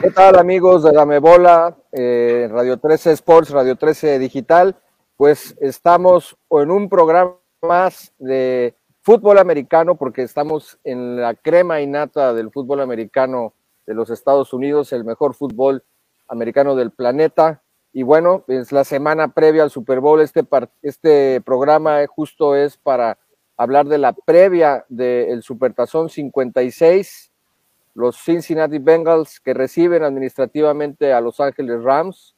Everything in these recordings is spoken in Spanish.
¿Qué tal amigos de Dame Bola, eh, Radio 13 Sports, Radio 13 Digital? Pues estamos en un programa más de fútbol americano porque estamos en la crema innata del fútbol americano de los Estados Unidos, el mejor fútbol americano del planeta. Y bueno, es la semana previa al Super Bowl. Este, este programa justo es para hablar de la previa del Supertazón 56 los Cincinnati Bengals que reciben administrativamente a Los Ángeles Rams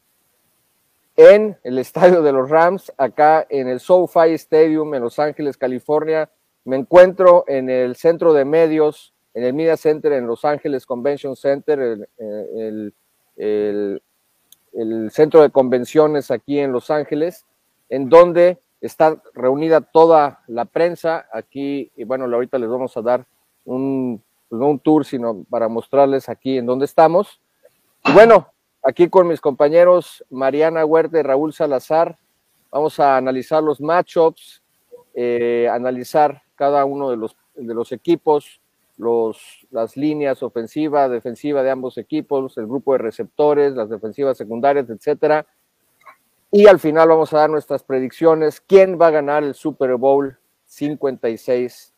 en el estadio de los Rams, acá en el SoFi Stadium en Los Ángeles, California. Me encuentro en el centro de medios, en el Media Center en Los Ángeles Convention Center, el, el centro de convenciones aquí en Los Ángeles, en donde está reunida toda la prensa. Aquí, y bueno, ahorita les vamos a dar un pues no un tour, sino para mostrarles aquí en dónde estamos. Y bueno, aquí con mis compañeros Mariana Huerta y Raúl Salazar, vamos a analizar los matchups, eh, analizar cada uno de los, de los equipos, los, las líneas ofensiva, defensiva de ambos equipos, el grupo de receptores, las defensivas secundarias, etcétera. Y al final vamos a dar nuestras predicciones. ¿Quién va a ganar el Super Bowl 56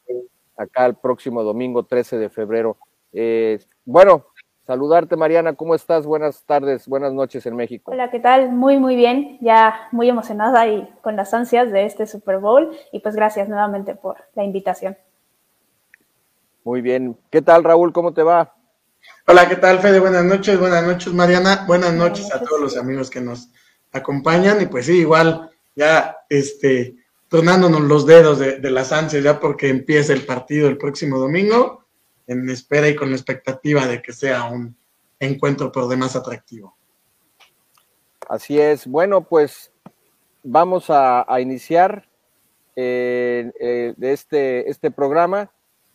acá el próximo domingo 13 de febrero. Eh, bueno, saludarte Mariana, ¿cómo estás? Buenas tardes, buenas noches en México. Hola, ¿qué tal? Muy, muy bien, ya muy emocionada y con las ansias de este Super Bowl y pues gracias nuevamente por la invitación. Muy bien, ¿qué tal Raúl? ¿Cómo te va? Hola, ¿qué tal Fede? Buenas noches, buenas noches Mariana, buenas noches a todos los amigos que nos acompañan y pues sí, igual ya este tronándonos los dedos de, las ansias ya porque empieza el partido el próximo domingo, en espera y con la expectativa de que sea un encuentro por demás atractivo. Así es. Bueno, pues vamos a, iniciar eh, eh, este, este programa.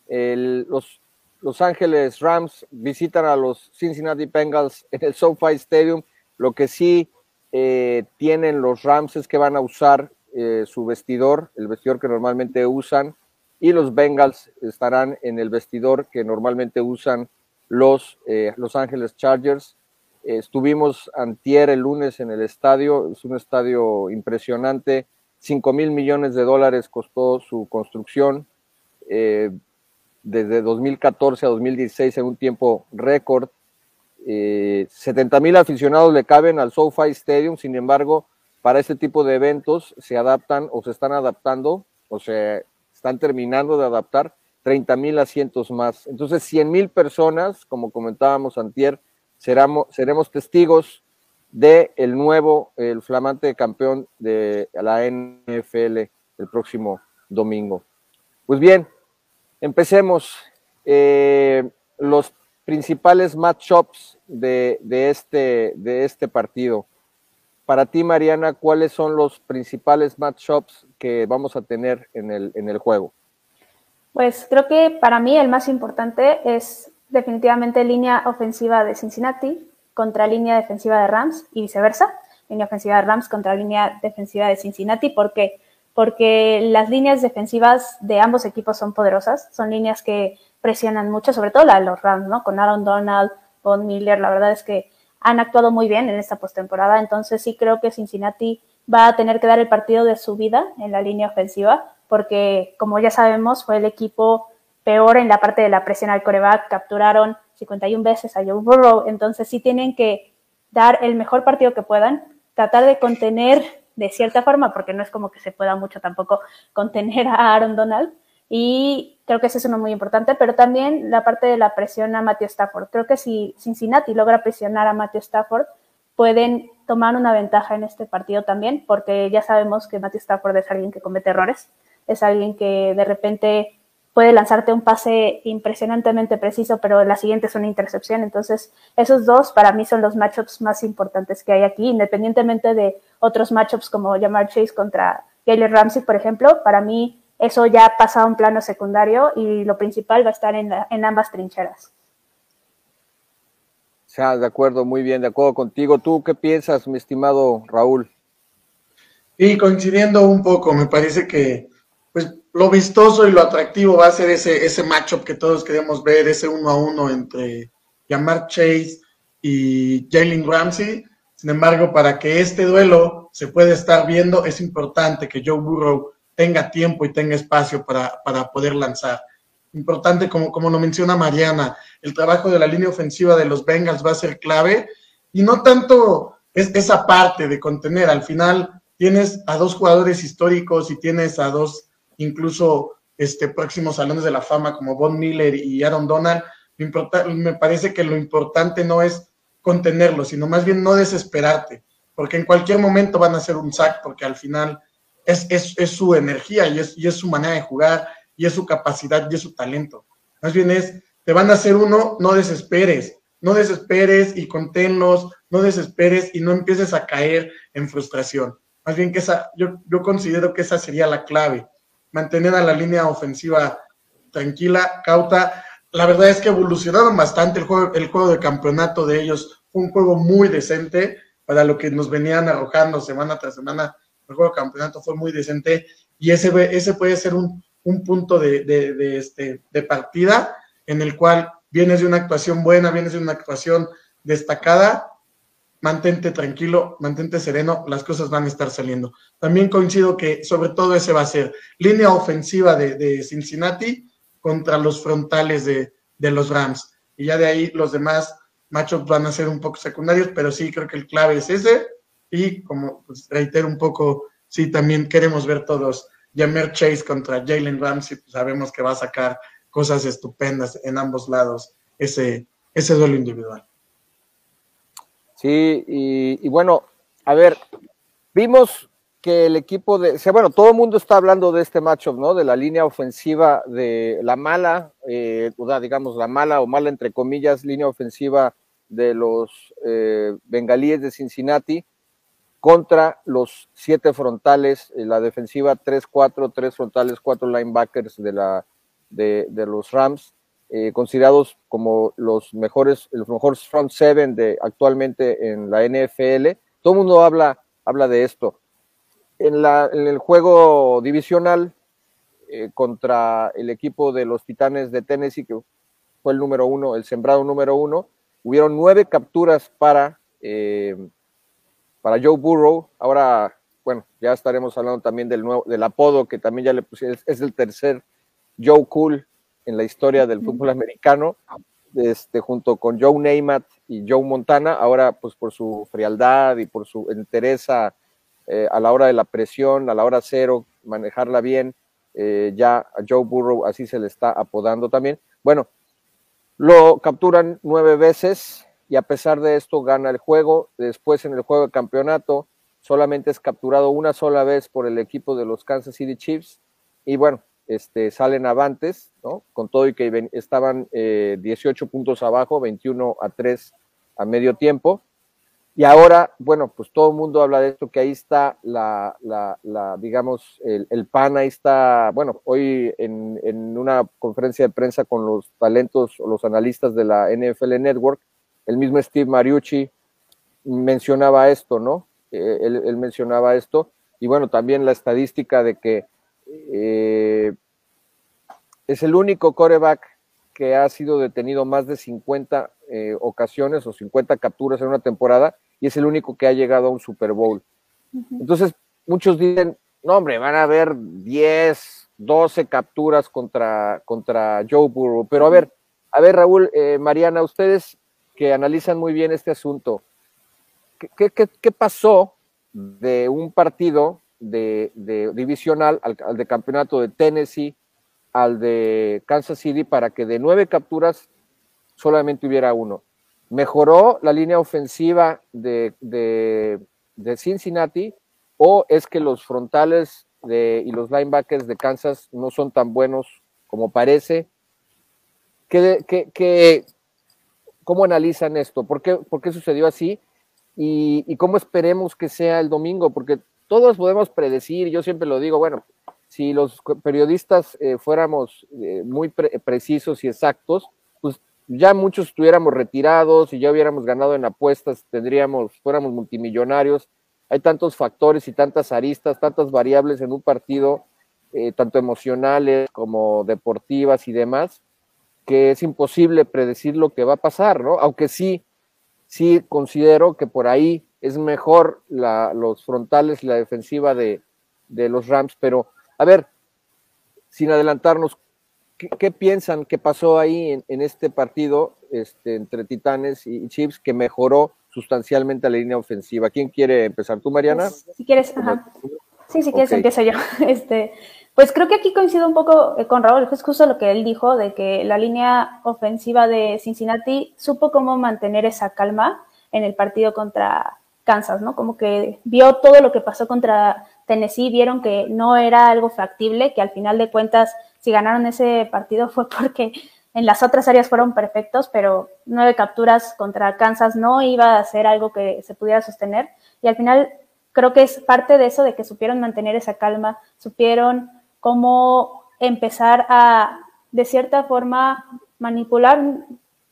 los Los Ángeles Rams visitan a los Cincinnati Bengals en el SoFi Stadium. Lo que sí eh, tienen los Rams es que van a usar eh, su vestidor, el vestidor que normalmente usan, y los Bengals estarán en el vestidor que normalmente usan los eh, Los Ángeles Chargers. estuvimos antier el lunes en el estadio, es un estadio impresionante, 5 mil millones de dólares costó su construcción, eh, desde 2014 a 2016 en un tiempo récord. 70 mil aficionados le caben al SoFi Stadium, sin embargo, para este tipo de eventos se adaptan o se están adaptando o se están terminando de adaptar 30 mil asientos más. Entonces, 100 mil personas, como comentábamos antier, seremos testigos de el nuevo, el flamante campeón de la NFL el próximo domingo. Pues bien, empecemos. Eh, los principales matchups de, de, este, de este partido. Para ti, Mariana, ¿cuáles son los principales matchups que vamos a tener en el, juego? Pues creo que para mí el más importante es definitivamente línea ofensiva de Cincinnati contra línea defensiva de Rams y viceversa, línea ofensiva de Rams contra línea defensiva de Cincinnati, porque porque las líneas defensivas de ambos equipos son poderosas, son líneas que presionan mucho, sobre todo la de los Rams, ¿no? Con Aaron Donald, Von Miller, la verdad es que han actuado muy bien en esta postemporada, entonces sí creo que Cincinnati va a tener que dar el partido de su vida en la línea ofensiva, porque como ya sabemos fue el equipo peor en la parte de la presión al coreback, capturaron 51 veces a Joe Burrow, entonces sí tienen que dar el mejor partido que puedan, tratar de contener de cierta forma, porque no es como que se pueda mucho tampoco contener a Aaron Donald, y creo que ese es uno muy importante, pero también la parte de la presión a Matthew Stafford. Creo que si Cincinnati logra presionar a Matthew Stafford, pueden tomar una ventaja en este partido también, porque ya sabemos que Matthew Stafford es alguien que comete errores, es alguien que de repente puede lanzarte un pase impresionantemente preciso, pero la siguiente es una intercepción. Entonces, esos dos para mí son los matchups más importantes que hay aquí, independientemente de otros matchups como Jamar Chase contra Jalen Ramsey, por ejemplo. Para mí, eso ya pasa a un plano secundario y lo principal va a estar en, en ambas trincheras. O sea, de acuerdo, muy bien, de acuerdo contigo. ¿Tú qué piensas, mi estimado Raúl? Y coincidiendo un poco, me parece que pues lo vistoso y lo atractivo va a ser ese, ese matchup que todos queremos ver, ese uno a uno entre Yamar Chase y Jalen Ramsey. Sin embargo, para que este duelo se pueda estar viendo, es importante que Joe Burrow tenga tiempo y tenga espacio para, para poder lanzar. Importante, como, como lo menciona Mariana, el trabajo de la línea ofensiva de los Bengals va a ser clave y no tanto es esa parte de contener. Al final tienes a dos jugadores históricos y tienes a dos incluso este, próximos salones de la fama como Von Miller y Aaron Donald, me parece que lo importante no es contenerlo, sino más bien no desesperarte, porque en cualquier momento van a hacer un sack, porque al final es, es, su energía y es, y es su manera de jugar y es su capacidad y es su talento. Más bien es, te van a hacer uno, no desesperes, no desesperes y conténlos, no desesperes y no empieces a caer en frustración. Más bien que esa, yo, yo considero que esa sería la clave mantener a la línea ofensiva tranquila, cauta. La verdad es que evolucionaron bastante el juego, el juego de campeonato de ellos. Fue un juego muy decente para lo que nos venían arrojando semana tras semana. El juego de campeonato fue muy decente y ese, ese puede ser un, un punto de, de, de, este, de partida en el cual vienes de una actuación buena, vienes de una actuación destacada mantente tranquilo, mantente sereno, las cosas van a estar saliendo. También coincido que sobre todo ese va a ser línea ofensiva de, Cincinnati contra los frontales de, los Rams. Y ya de ahí los demás matchups van a ser un poco secundarios, pero sí creo que el clave es ese. Y como pues, reitero un poco, sí también queremos ver todos Jamer Chase contra Jalen Ramsey, pues sabemos que va a sacar cosas estupendas en ambos lados ese, ese duelo individual. Sí, y, bueno, a ver, vimos que el equipo de, o bueno, todo el mundo está hablando de este matchup, ¿no? De la línea ofensiva de la mala, eh, digamos la mala o mala entre comillas, línea ofensiva de los eh, bengalíes de Cincinnati contra los siete frontales, eh, la defensiva 3-4, tres frontales, cuatro linebackers de, la, de, los Rams. Eh, considerados como los mejores, los mejores front seven de actualmente en la NFL. Todo el mundo habla, habla de esto. En, la, en el juego divisional eh, contra el equipo de los Titanes de Tennessee, que fue el número uno, el sembrado número uno, hubieron nueve capturas para, eh, para Joe Burrow. Ahora, bueno, ya estaremos hablando también del, nuevo, del apodo que también ya le pusieron, es el tercer Joe Cool en la historia del fútbol americano, este, junto con Joe Namath y Joe Montana, ahora pues por su frialdad y por su interés a, eh, la hora de la presión, a la hora cero, manejarla bien, eh, ya a Joe Burrow así se le está apodando también. Bueno, lo capturan nueve veces y a pesar de esto gana el juego. Después en el juego de campeonato solamente es capturado una sola vez por el equipo de los Kansas City Chiefs. Y bueno, este, salen avantes, ¿no? Con todo y que estaban 18 eh, puntos abajo, 21 a 3 a medio tiempo. Y ahora, bueno, pues todo el mundo habla de esto, que ahí está la, la, digamos, el, pan, ahí está, bueno, hoy en, en, una conferencia de prensa con los talentos los analistas de la NFL Network, el mismo Steve Mariucci mencionaba esto, ¿no? Eh, él, él mencionaba esto. Y bueno, también la estadística de que eh, es el único coreback que ha sido detenido más de 50 eh, ocasiones o 50 capturas en una temporada y es el único que ha llegado a un Super Bowl. Entonces, muchos dicen, no hombre, van a haber 10, 12 capturas contra, contra Joe Burrow. Pero a ver, a ver, Raúl, eh, Mariana, ustedes que analizan muy bien este asunto, ¿qué, pasó de un partido de, divisional al, de campeonato de Tennessee, al de Kansas City, para que de nueve capturas solamente hubiera uno. ¿Mejoró la línea ofensiva de, Cincinnati o es que los frontales y los linebackers de Kansas no son tan buenos como parece. ¿Qué, qué, cómo analizan esto? ¿Por qué, ¿Por qué sucedió así? Y, cómo esperemos que sea el domingo, porque todos podemos predecir, yo siempre lo digo, bueno, si los periodistas eh, fuéramos eh, muy precisos y exactos, pues ya muchos estuviéramos retirados y ya hubiéramos ganado en apuestas, tendríamos, fuéramos multimillonarios. Hay tantos factores y tantas aristas, tantas variables en un partido, eh, tanto emocionales como deportivas y demás, que es imposible predecir lo que va a pasar, ¿no? Aunque sí, sí considero que por ahí es mejor la, los frontales y la defensiva de, de los Rams, pero a ver, sin adelantarnos, ¿qué, piensan que pasó ahí en, este partido este, entre Titanes y Chiefs que mejoró sustancialmente la línea ofensiva? ¿Quién quiere empezar? ¿Tú, Mariana? Pues, si quieres, ajá. Sí, si quieres, empiezo yo. Este, pues creo que aquí coincido un poco eh, con Raúl, es justo lo que él dijo, de que la línea ofensiva de Cincinnati supo cómo mantener esa calma en el partido contra Kansas, ¿no? Como que vio todo lo que pasó contra Tennessee, vieron que no era algo factible, que al final de cuentas, si ganaron ese partido fue porque en las otras áreas fueron perfectos, pero nueve capturas contra Kansas no iba a ser algo que se pudiera sostener. Y al final creo que es parte de eso, de que supieron mantener esa calma, supieron cómo empezar a, de cierta forma, manipular,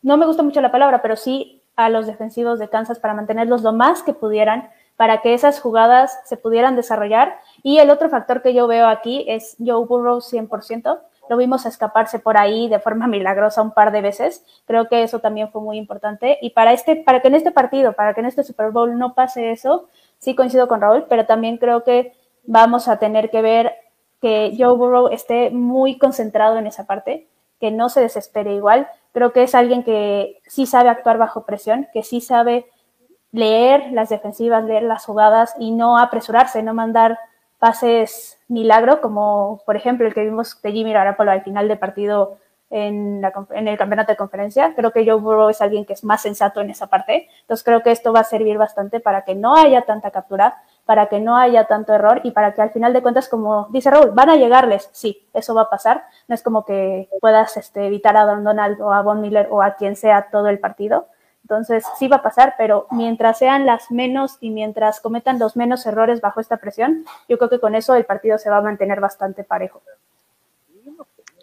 no me gusta mucho la palabra, pero sí a los defensivos de Kansas para mantenerlos lo más que pudieran para que esas jugadas se pudieran desarrollar. Y el otro factor que yo veo aquí es Joe Burrow 100%. Lo vimos escaparse por ahí de forma milagrosa un par de veces. Creo que eso también fue muy importante. Y para, este, para que en este partido, para que en este Super Bowl no pase eso, sí coincido con Raúl, pero también creo que vamos a tener que ver que Joe Burrow esté muy concentrado en esa parte, que no se desespere igual. Creo que es alguien que sí sabe actuar bajo presión, que sí sabe leer las defensivas, leer las jugadas y no apresurarse, no mandar pases milagro, como por ejemplo el que vimos de Jimmy Garoppolo al final del partido en, en, el campeonato de conferencia. Creo que Joe Burrow es alguien que es más sensato en esa parte. Entonces creo que esto va a servir bastante para que no haya tanta captura, para que no haya tanto error y para que al final de cuentas, como dice Raúl, van a llegarles. Sí, eso va a pasar. No es como que puedas este, evitar a Don Donald o a Von Miller o a quien sea todo el partido. Entonces, sí va a pasar, pero mientras sean las menos y mientras cometan los menos errores bajo esta presión, yo creo que con eso el partido se va a mantener bastante parejo.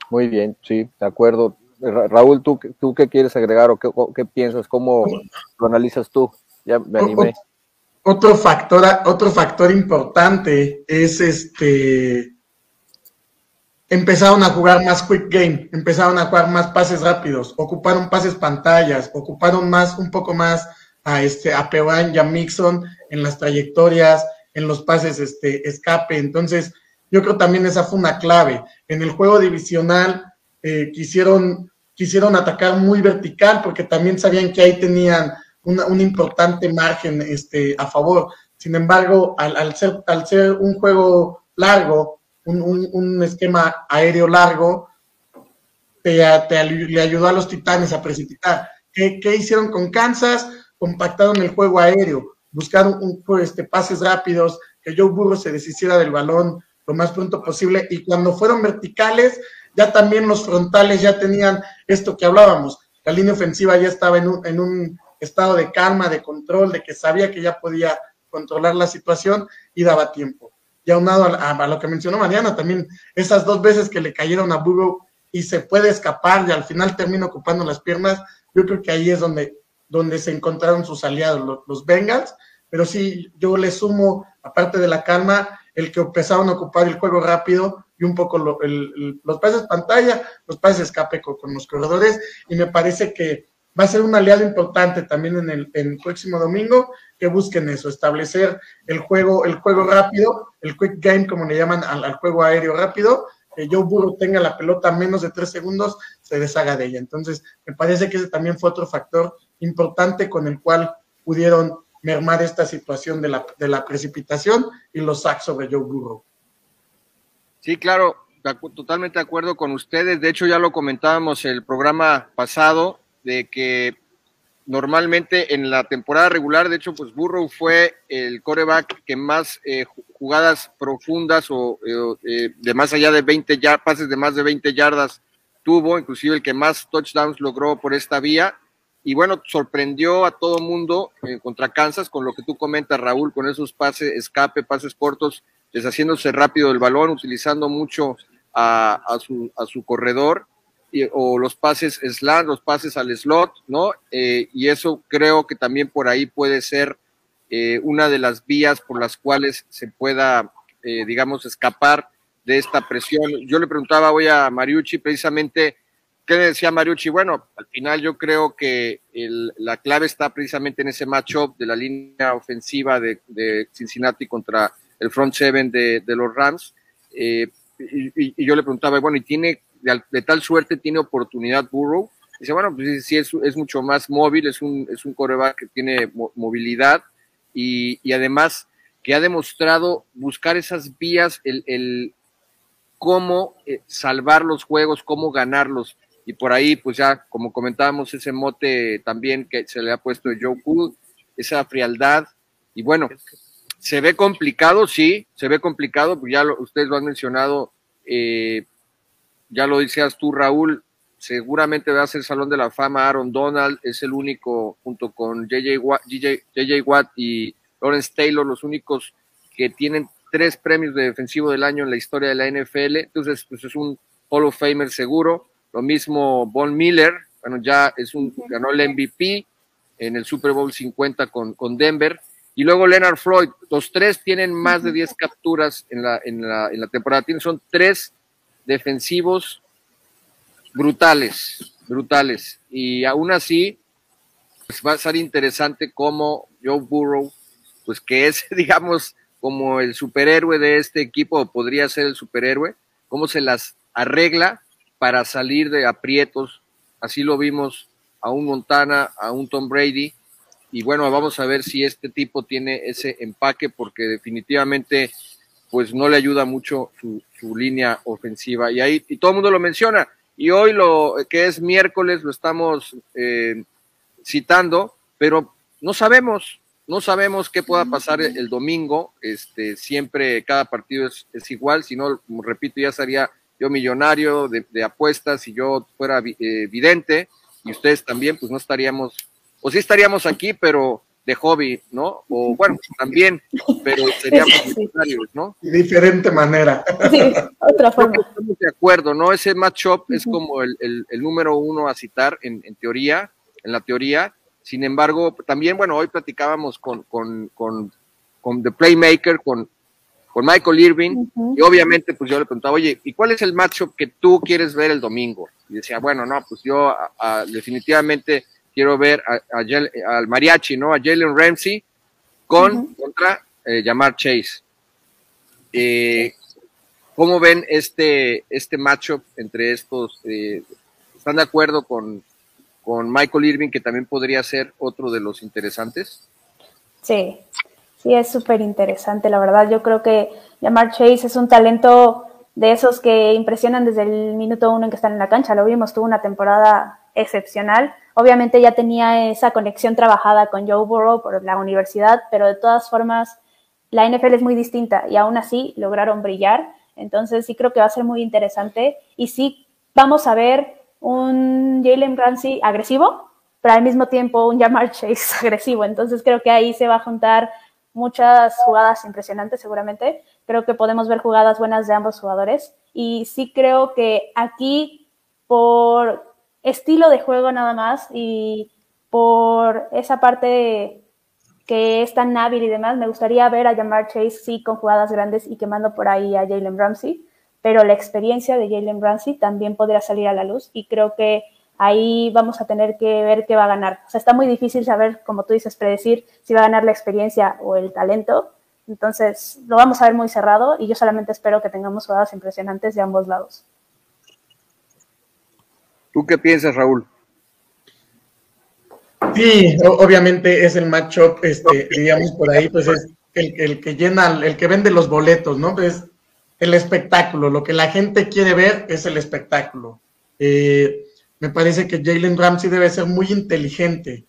Muy bien, sí, de acuerdo. Raúl, ¿tú, tú qué quieres agregar o qué, piensas? ¿Cómo lo analizas tú? Ya me animé. Otro factor, otro factor importante es este empezaron a jugar más quick game, empezaron a jugar más pases rápidos, ocuparon pases pantallas, ocuparon más, un poco más a este a Pewan y a Mixon en las trayectorias, en los pases este escape. Entonces, yo creo también esa fue una clave. En el juego divisional eh, quisieron, quisieron atacar muy vertical porque también sabían que ahí tenían un importante margen este, a favor. Sin embargo, al, al, ser, al ser un juego largo, un, esquema aéreo largo, te, le ayudó a los Titanes a precipitar. ¿Qué, hicieron con Kansas? Compactaron el juego aéreo, buscaron un, este, pases rápidos, que Joe Burrow se deshiciera del balón lo más pronto posible y cuando fueron verticales, ya también los frontales ya tenían esto que hablábamos, la línea ofensiva ya estaba en un, en un estado de calma, de control, de que sabía que ya podía controlar la situación y daba tiempo. Y aunado a, a, lo que mencionó Mariana, también esas dos veces que le cayeron a Burrow y se puede escapar y al final termina ocupando las piernas, yo creo que ahí es donde, donde se encontraron sus aliados, los, Bengals, pero sí, yo le sumo, aparte de la calma, el que empezaron a ocupar el juego rápido y un poco los pases pantalla, los pases escape con los corredores, y me parece que va a ser un aliado importante también en el, próximo domingo que busquen eso, establecer el juego, el juego rápido, el quick game, como le llaman al, juego aéreo rápido, que Joe Burrow tenga la pelota menos de tres segundos, se deshaga de ella. Entonces, me parece que ese también fue otro factor importante con el cual pudieron mermar esta situación de la, de la precipitación y los sacks sobre Joe Burrow. Sí, claro, totalmente de acuerdo con ustedes. De hecho, ya lo comentábamos el programa pasado, de que normalmente en la temporada regular, de hecho, pues Burrow fue el coreback que más eh, jugadas profundas o eh, de más allá de 20 ya pases de más de 20 yardas tuvo, inclusive el que más touchdowns logró por esta vía. Y bueno, sorprendió a todo mundo contra Kansas con lo que tú comentas, Raúl, con esos pases, escape, pases cortos, deshaciéndose rápido del balón, utilizando mucho a, a, su, a su corredor o los pases slant, los pases al slot, ¿no? Eh, y eso creo que también por ahí puede ser eh, una de las vías por las cuales se pueda, eh, digamos, escapar de esta presión. Yo le preguntaba hoy a Mariucci precisamente, ¿qué decía Mariucci? Bueno, al final yo creo que la clave está precisamente en ese matchup de la línea ofensiva de, Cincinnati contra el front seven de, los Rams. y, y, yo le preguntaba, bueno, ¿y tiene de, tal suerte tiene oportunidad Burrow. Dice, bueno, pues sí, es, mucho más móvil, es un, es un coreback que tiene movilidad y, además que ha demostrado buscar esas vías, el, el cómo eh, salvar los juegos, cómo ganarlos. Y por ahí, pues ya, como comentábamos, ese mote también que se le ha puesto Joe Cool, esa frialdad. Y bueno, se ve complicado, sí, se ve complicado, pues ya ustedes lo han mencionado, eh, ya lo decías tú, Raúl, seguramente va a ser Salón de la Fama Aaron Donald, es el único, junto con JJ Watt, y Lawrence Taylor, los únicos que tienen tres premios de defensivo del año en la historia de la NFL, entonces pues es un Hall of Famer seguro, lo mismo Von Miller, bueno, ya es un, ganó el MVP en el Super Bowl 50 con, con Denver, y luego Leonard Floyd, los tres tienen más de 10 capturas en la, en la, en la temporada, tienen, son tres defensivos brutales, brutales. Y aún así, pues va a ser interesante cómo Joe Burrow, pues que es, digamos, como el superhéroe de este equipo, o podría ser el superhéroe, cómo se las arregla para salir de aprietos. Así lo vimos a un Montana, a un Tom Brady. Y bueno, vamos a ver si este tipo tiene ese empaque, porque definitivamente pues no le ayuda mucho su, línea ofensiva. Y ahí, y todo el mundo lo menciona. Y hoy lo que es miércoles lo estamos eh, citando, pero no sabemos, no sabemos qué pueda pasar el, domingo. Este, siempre cada partido es, igual, si no, repito, ya sería yo millonario de, apuestas, si yo fuera eh, vidente, y ustedes también, pues no estaríamos, o sí estaríamos aquí, pero de hobby, ¿no? O bueno, también, pero seríamos necesarios, ¿no? De diferente manera. Sí, otra forma. Estamos de acuerdo, ¿no? Ese matchup es como el, el, número uno a citar en, en, teoría, en la teoría. Sin embargo, también, bueno, hoy platicábamos con, con, con, con The Playmaker, con, con Michael Irving, y obviamente, pues yo le preguntaba, oye, ¿y cuál es el matchup que tú quieres ver el domingo? Y decía, bueno, no, pues yo definitivamente quiero ver al mariachi, ¿no? A Jalen Ramsey con contra eh, Jamar Chase. Eh, ¿Cómo ven este, este matchup entre estos? Eh, ¿Están de acuerdo con, con Michael Irving, que también podría ser otro de los interesantes? Sí, sí, es súper interesante, la verdad. Yo creo que Jamar Chase es un talento de esos que impresionan desde el minuto uno en que están en la cancha. Lo vimos, tuvo una temporada excepcional Obviamente ya tenía esa conexión trabajada con Joe Burrow por la universidad, pero de todas formas la NFL es muy distinta y aún así lograron brillar. Entonces sí creo que va a ser muy interesante y sí vamos a ver un Jalen Ramsey agresivo, pero al mismo tiempo un Jamar Chase agresivo. Entonces creo que ahí se va a juntar muchas jugadas impresionantes seguramente. Creo que podemos ver jugadas buenas de ambos jugadores y sí creo que aquí por estilo de juego nada más y por esa parte que es tan hábil y demás, me gustaría ver a Jamar Chase sí con jugadas grandes y quemando por ahí a Jalen Ramsey, pero la experiencia de Jalen Ramsey también podría salir a la luz y creo que ahí vamos a tener que ver qué va a ganar. O sea, está muy difícil saber, como tú dices, predecir si va a ganar la experiencia o el talento. Entonces, lo vamos a ver muy cerrado y yo solamente espero que tengamos jugadas impresionantes de ambos lados. ¿Tú qué piensas, Raúl? Sí, obviamente es el matchup, este, digamos por ahí, pues es el, que llena, el que vende los boletos, ¿no? Pues el espectáculo, lo que la gente quiere ver es el espectáculo. Eh, me parece que Jalen Ramsey debe ser muy inteligente,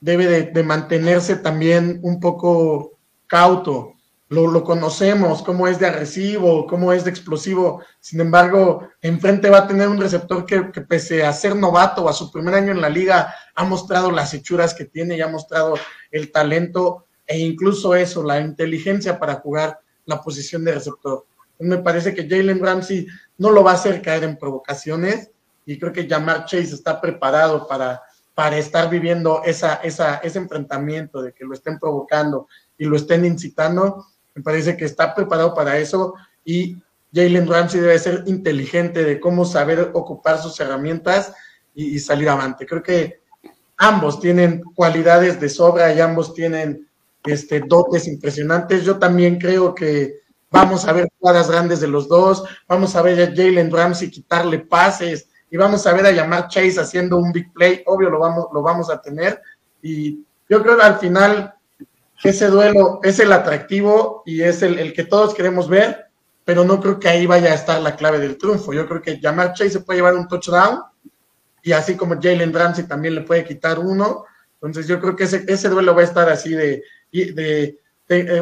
debe de, mantenerse también un poco cauto, lo, conocemos, cómo es de agresivo, cómo es de explosivo. Sin embargo, enfrente va a tener un receptor que, pese a ser novato a su primer año en la liga, ha mostrado las hechuras que tiene y ha mostrado el talento e incluso eso, la inteligencia para jugar la posición de receptor. Me parece que Jalen Ramsey no lo va a hacer caer en provocaciones y creo que Jamar Chase está preparado para, para estar viviendo esa, esa, ese enfrentamiento de que lo estén provocando y lo estén incitando me parece que está preparado para eso y Jalen Ramsey debe ser inteligente de cómo saber ocupar sus herramientas y, salir adelante. Creo que ambos tienen cualidades de sobra y ambos tienen este, dotes impresionantes. Yo también creo que vamos a ver jugadas grandes de los dos, vamos a ver a Jalen Ramsey quitarle pases y vamos a ver a llamar Chase haciendo un big play, obvio lo vamos, lo vamos a tener y yo creo que al final ese duelo es el atractivo y es el, que todos queremos ver, pero no creo que ahí vaya a estar la clave del triunfo. Yo creo que Jamar Chase se puede llevar un touchdown y así como Jalen Ramsey también le puede quitar uno. Entonces yo creo que ese, duelo va a estar así de,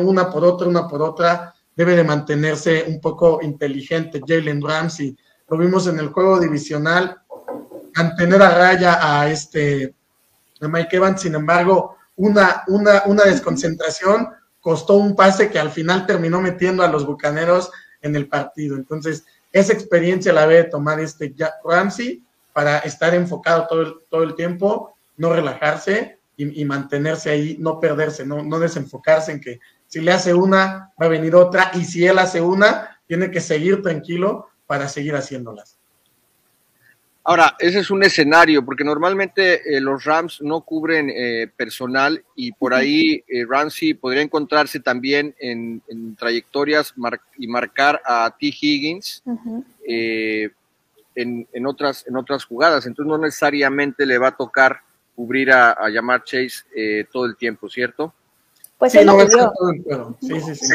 una por otra, una por otra. Debe de mantenerse un poco inteligente Jalen Ramsey. Lo vimos en el juego divisional, mantener a raya a este a Mike Evans, sin embargo, una, una, una desconcentración costó un pase que al final terminó metiendo a los bucaneros en el partido. Entonces, esa experiencia la debe tomar este Ramsey para estar enfocado todo el, todo el tiempo, no relajarse y, mantenerse ahí, no perderse, no, no desenfocarse en que si le hace una, va a venir otra, y si él hace una, tiene que seguir tranquilo para seguir haciéndolas. Ahora, ese es un escenario, porque normalmente eh, los Rams no cubren eh, personal y por ahí eh, Ramsey podría encontrarse también en, trayectorias y marcar a T. Higgins en, otras, en otras jugadas. Entonces no necesariamente le va a tocar cubrir a, a Yamar Chase todo el tiempo, ¿cierto? Pues sí, no, sí, sí, sí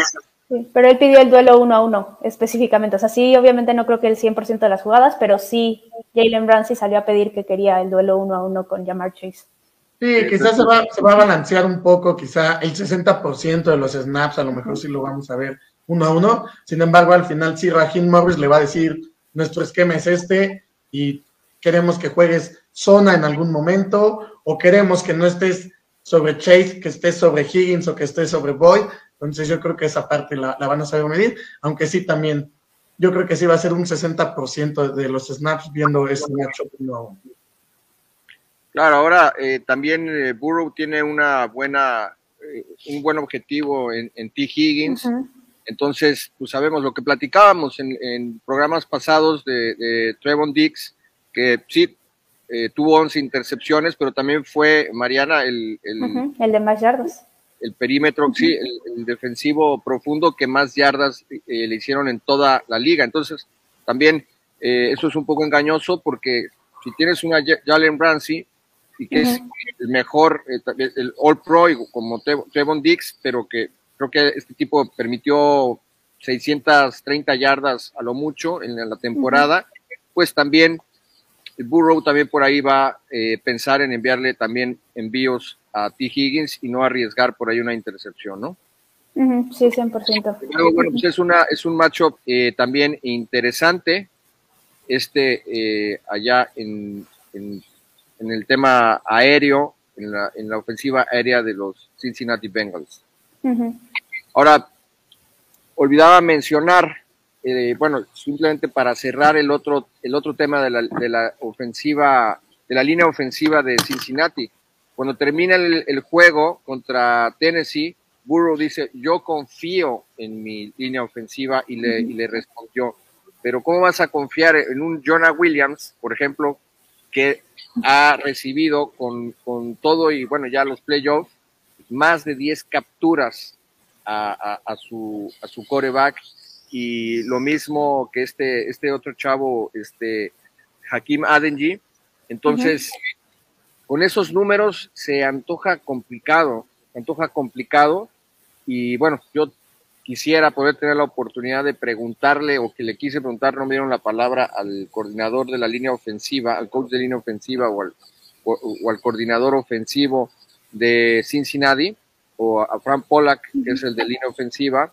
pero él pidió el duelo uno a uno específicamente. O sea, sí, obviamente no creo que el 100% de las jugadas, pero sí, Jalen Ramsey salió a pedir que quería el duelo uno a uno con Jamar Chase. Sí, quizás se va, se va a balancear un poco, quizá el 60% de los snaps, a lo mejor sí lo vamos a ver uno a uno. Sin embargo, al final sí, Raheem Morris le va a decir, nuestro esquema es este y queremos que juegues zona en algún momento o queremos que no estés sobre Chase, que estés sobre Higgins o que estés sobre Boyd entonces yo creo que esa parte la, van a saber medir, aunque sí también, yo creo que sí va a ser un 60% de los snaps viendo ese matchup Claro, ahora eh, también eh, Burrow tiene una buena, eh, un buen objetivo en, T. Higgins. Entonces, pues sabemos lo que platicábamos en, programas pasados de, de, Trevon Dix, que sí tuvo 11 intercepciones, pero también fue Mariana el, el, el de más yardas el perímetro, sí, el, defensivo profundo que más yardas eh, le hicieron en toda la liga. Entonces, también eh, eso es un poco engañoso porque si tienes una Jalen Ramsey y que es el mejor, eh, el All Pro como Tevon Dix, pero que creo que este tipo permitió 630 yardas a lo mucho en la temporada, pues también Burrow también por ahí va a pensar en enviarle también envíos a T. Higgins y no arriesgar por ahí una intercepción, ¿no? sí, 100%. bueno, pues es, una, es un matchup eh, también interesante, este eh, allá en, en, el tema aéreo, en la, en la ofensiva aérea de los Cincinnati Bengals. Ahora, olvidaba mencionar, eh, bueno, simplemente para cerrar el otro, el otro tema de la, de la ofensiva, de la línea ofensiva de Cincinnati. Cuando termina el, juego contra Tennessee, Burrow dice, yo confío en mi línea ofensiva y le, y le respondió, pero ¿cómo vas a confiar en un Jonah Williams, por ejemplo, que ha recibido con, con todo y bueno, ya los playoffs, más de 10 capturas a, a, su, a su coreback y lo mismo que este, este otro chavo, este Hakim Adenji. Entonces, con esos números se antoja complicado, se antoja complicado. Y bueno, yo quisiera poder tener la oportunidad de preguntarle o que le quise preguntar, no me dieron la palabra al coordinador de la línea ofensiva, al coach de línea ofensiva o al, o, al coordinador ofensivo de Cincinnati o a Frank Pollack, que es el de línea ofensiva,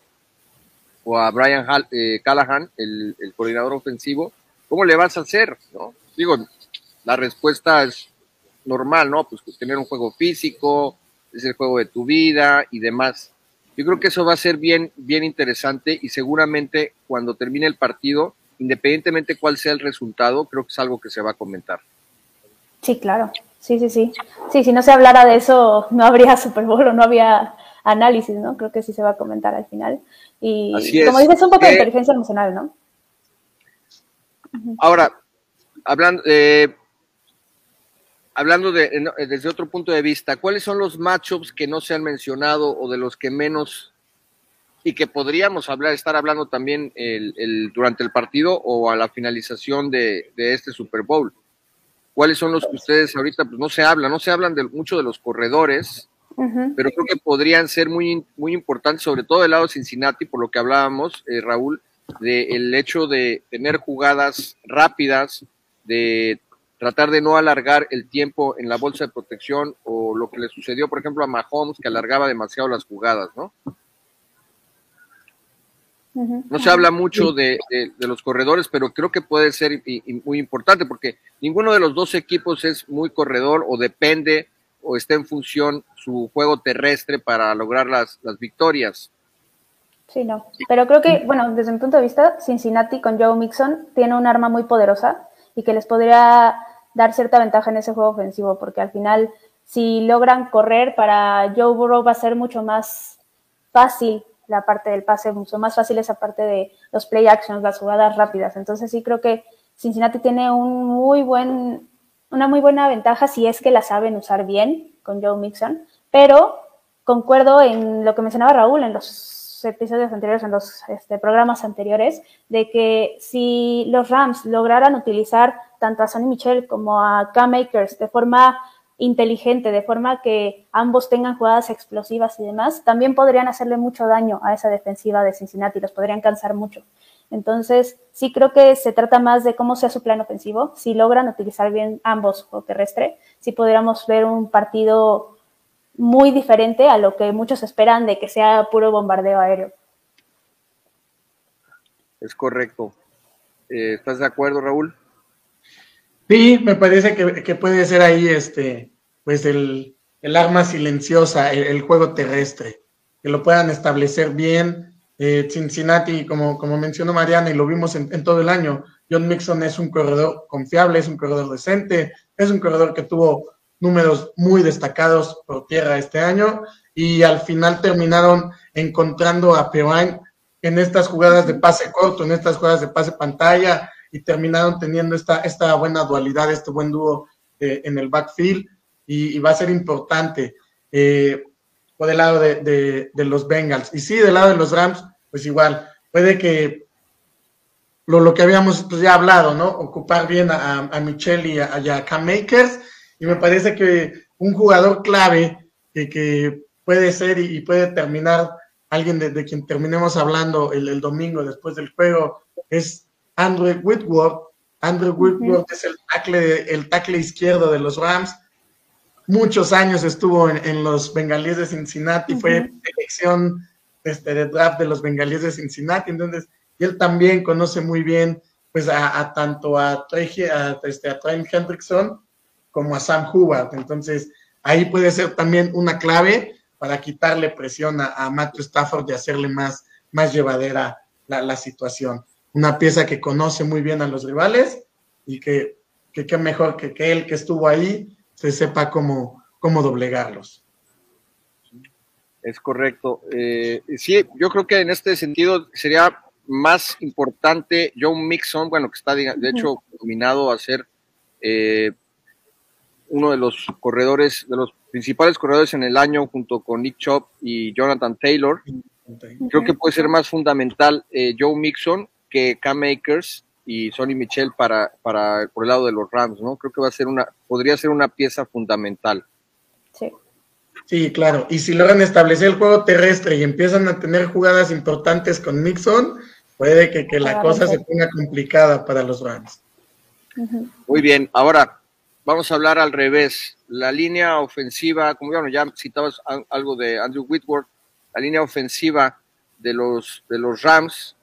o a Brian eh, Callahan, el, coordinador ofensivo, ¿cómo le vas a hacer? ¿no? Digo, la respuesta es normal, ¿no? Pues, pues tener un juego físico, es el juego de tu vida y demás. Yo creo que eso va a ser bien, bien interesante y seguramente cuando termine el partido, independientemente cuál sea el resultado, creo que es algo que se va a comentar. Sí, claro. Sí, sí, sí. Sí, si no se hablara de eso, no habría Super Bowl o no había análisis, ¿no? Creo que sí se va a comentar al final. Y como dices, un poco de inteligencia emocional, ¿no? Ahora, hablando, eh, hablando de, desde otro punto de vista, ¿cuáles son los matchups que no se han mencionado o de los que menos y que podríamos hablar, estar hablando también el, durante el partido o a la finalización de, de este Super Bowl? cuáles son los que ustedes ahorita pues no se hablan, no se hablan de, mucho de los corredores, pero creo que podrían ser muy, muy importantes, sobre todo del lado de Cincinnati, por lo que hablábamos, eh, Raúl, del hecho de tener jugadas rápidas, de tratar de no alargar el tiempo en la bolsa de protección o lo que le sucedió, por ejemplo, a Mahomes, que alargaba demasiado las jugadas, ¿no? No se habla mucho de, los corredores, pero creo que puede ser muy importante porque ninguno de los dos equipos es muy corredor o depende o está en función su juego terrestre para lograr las, las victorias. Sí, no. Pero creo que, bueno, desde mi punto de vista, Cincinnati con Joe Mixon tiene un arma muy poderosa y que les podría dar cierta ventaja en ese juego ofensivo, porque al final, si logran correr para Joe Burrow va a ser mucho más fácil la parte del pase, mucho más fácil esa parte de los play actions, las jugadas rápidas. Entonces sí creo que Cincinnati tiene un muy buen, una muy buena ventaja si es que la saben usar bien con Joe Mixon, pero concuerdo en lo que mencionaba Raúl en los episodios anteriores, en los este, programas anteriores, de que si los Rams lograran utilizar tanto a Sonny Michel como a Cam Makers de forma inteligente, de forma que ambos tengan jugadas explosivas y demás, también podrían hacerle mucho daño a esa defensiva de Cincinnati, los podrían cansar mucho. Entonces, sí creo que se trata más de cómo sea su plan ofensivo. Si logran utilizar bien ambos o terrestre, sí podríamos ver un partido muy diferente a lo que muchos esperan de que sea puro bombardeo aéreo. Es correcto. Eh, ¿Estás de acuerdo, Raúl? Sí, me parece que, puede ser ahí este, pues el, arma silenciosa, el, juego terrestre, que lo puedan establecer bien. Eh, Cincinnati, como, como mencionó Mariana, y lo vimos en, todo el año, John Mixon es un corredor confiable, es un corredor decente, es un corredor que tuvo números muy destacados por tierra este año y al final terminaron encontrando a Perrine en estas jugadas de pase corto, en estas jugadas de pase pantalla, y terminaron teniendo esta, esta buena dualidad, este buen dúo eh, en el backfield y, va a ser importante eh, por el lado de, los Bengals. Y sí, del lado de los Rams, pues igual, puede que lo, lo que habíamos pues, ya hablado, ¿no? Ocupar bien a, a Michelle y a, Cam Makers. Y me parece que un jugador clave que, que puede ser y, puede terminar, alguien de, quien terminemos hablando el, el, domingo después del juego, es Andrew Whitworth. Andrew Whitworth es el tackle, el tackle izquierdo de los Rams. Muchos años estuvo en, los Bengalíes de Cincinnati, fue elección este, de draft de los Bengalíes de Cincinnati. Entonces, él también conoce muy bien pues a, tanto a, Trey, a, este, a Hendrickson como a Sam Hubbard. Entonces, ahí puede ser también una clave para quitarle presión a, Matthew Stafford y hacerle más, más llevadera la, la situación una pieza que conoce muy bien a los rivales y que qué mejor que, que, él que estuvo ahí se sepa cómo, cómo doblegarlos. Es correcto. Eh, sí, yo creo que en este sentido sería más importante John Mixon, bueno, que está de hecho nominado a ser eh, uno de los corredores, de los principales corredores en el año, junto con Nick Chop y Jonathan Taylor. Creo que puede ser más fundamental eh, Joe Mixon que Cam Makers y Sonny Michel para, para por el lado de los Rams, ¿no? Creo que va a ser una, podría ser una pieza fundamental. Sí. Claro. Y si logran establecer el juego terrestre y empiezan a tener jugadas importantes con Nixon, puede que, que la cosa se ponga complicada para los Rams. Muy bien, ahora vamos a hablar al revés. La línea ofensiva, como bueno, ya citabas algo de Andrew Whitworth, la línea ofensiva de los, de los Rams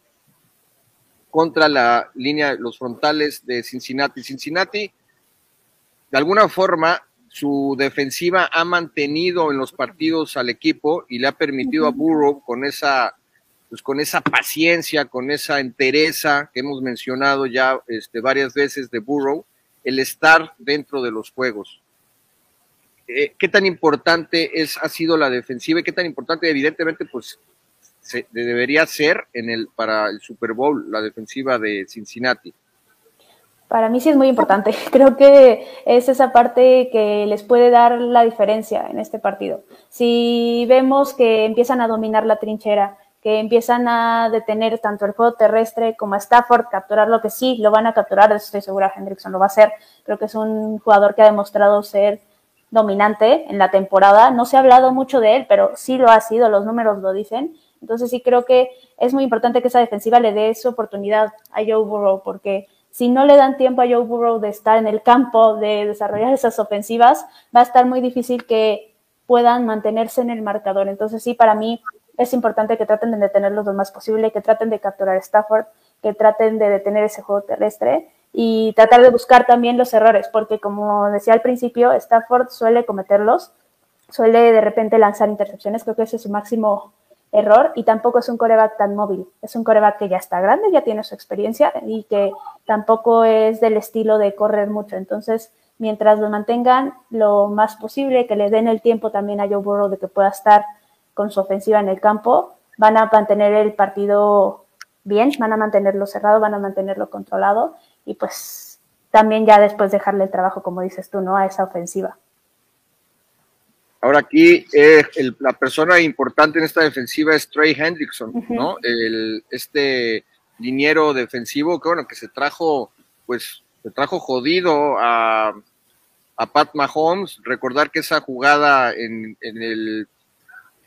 contra la línea, los frontales de Cincinnati. Cincinnati, de alguna forma, su defensiva ha mantenido en los partidos al equipo y le ha permitido a Burrow con esa, pues con esa paciencia, con esa entereza que hemos mencionado ya este, varias veces de Burrow, el estar dentro de los juegos. Eh, ¿Qué tan importante es, ha sido la defensiva y qué tan importante, evidentemente, pues se, debería ser en el, para el Super Bowl la defensiva de Cincinnati? Para mí sí es muy importante. Creo que es esa parte que les puede dar la diferencia en este partido. Si vemos que empiezan a dominar la trinchera, que empiezan a detener tanto el juego terrestre como a Stafford, capturar lo que sí, lo van a capturar, estoy segura, Hendrickson lo va a hacer. Creo que es un jugador que ha demostrado ser dominante en la temporada. No se ha hablado mucho de él, pero sí lo ha sido, los números lo dicen. Entonces sí creo que es muy importante que esa defensiva le dé su oportunidad a Joe Burrow, porque si no le dan tiempo a Joe Burrow de estar en el campo, de desarrollar esas ofensivas, va a estar muy difícil que puedan mantenerse en el marcador. Entonces sí, para mí es importante que traten de detenerlos lo más posible, que traten de capturar a Stafford, que traten de detener ese juego terrestre y tratar de buscar también los errores, porque como decía al principio, Stafford suele cometerlos, suele de repente lanzar intercepciones, creo que ese es su máximo error y tampoco es un coreback tan móvil. Es un coreback que ya está grande, ya tiene su experiencia y que tampoco es del estilo de correr mucho. Entonces, mientras lo mantengan lo más posible, que le den el tiempo también a Joe Burrow de que pueda estar con su ofensiva en el campo, van a mantener el partido bien, van a mantenerlo cerrado, van a mantenerlo controlado y pues también ya después dejarle el trabajo, como dices tú, ¿no? A esa ofensiva. Ahora aquí eh, la persona importante en esta defensiva es Trey Hendrickson, ¿no? El, este liniero defensivo que bueno, que se trajo, pues, se trajo jodido a, a Pat Mahomes. Recordar que esa jugada en, en el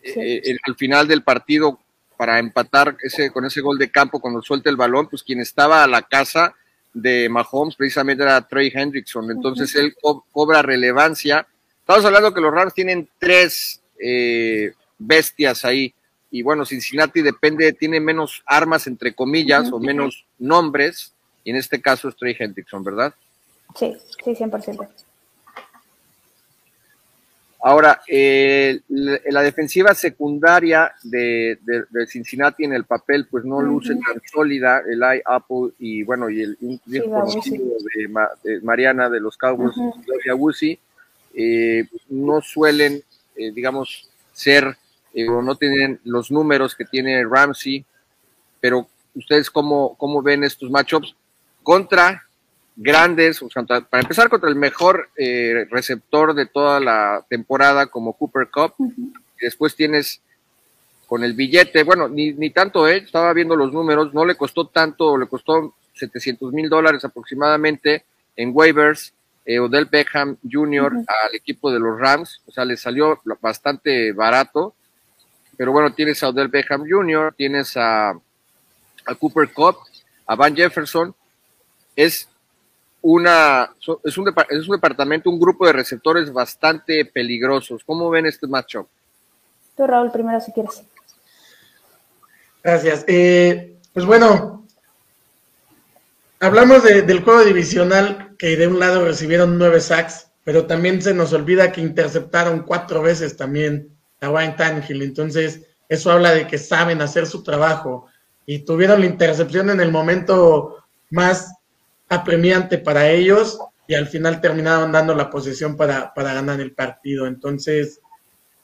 eh, al final del partido para empatar ese, con ese gol de campo cuando suelta el balón, pues quien estaba a la casa de Mahomes precisamente era Trey Hendrickson. Entonces él cobra relevancia Estamos hablando que los Rams tienen tres eh, bestias ahí. Y bueno, Cincinnati depende, tiene menos armas, entre comillas, o menos nombres. Y en este caso es Trey Hendrickson, ¿verdad? Sí, sí, 100%. Ahora, eh, la, defensiva secundaria de, Cincinnati en el papel, pues no luce tan sólida. El I Apple y bueno, y el de, Mariana de los Cowboys, Gloria eh, no suelen, eh, digamos, ser eh, o no tienen los números que tiene Ramsey, pero ustedes cómo, cómo ven estos matchups contra grandes, para empezar contra el mejor receptor de toda la temporada como Cooper Cup, y después tienes con el billete, bueno, ni, ni tanto, él estaba viendo los números, no le costó tanto, le costó 700 mil dólares aproximadamente en waivers, eh, Odell Beckham Jr. al equipo de los Rams, o sea, le salió bastante barato, pero bueno, tienes a Odell Beckham Jr., tienes a, a Cooper Cup, a Van Jefferson, es una es un, es un departamento, un grupo de receptores bastante peligrosos. ¿Cómo ven este matchup? Tú, Raúl, primero si quieres. Gracias. Eh, pues bueno, hablamos del juego divisional que de un lado recibieron nueve sacks, pero también se nos olvida que interceptaron cuatro veces también a Ryan Tannehill. Entonces, eso habla de que saben hacer su trabajo y tuvieron la intercepción en el momento más apremiante para ellos y al final terminaron dando la posesión para, para ganar el partido. Entonces,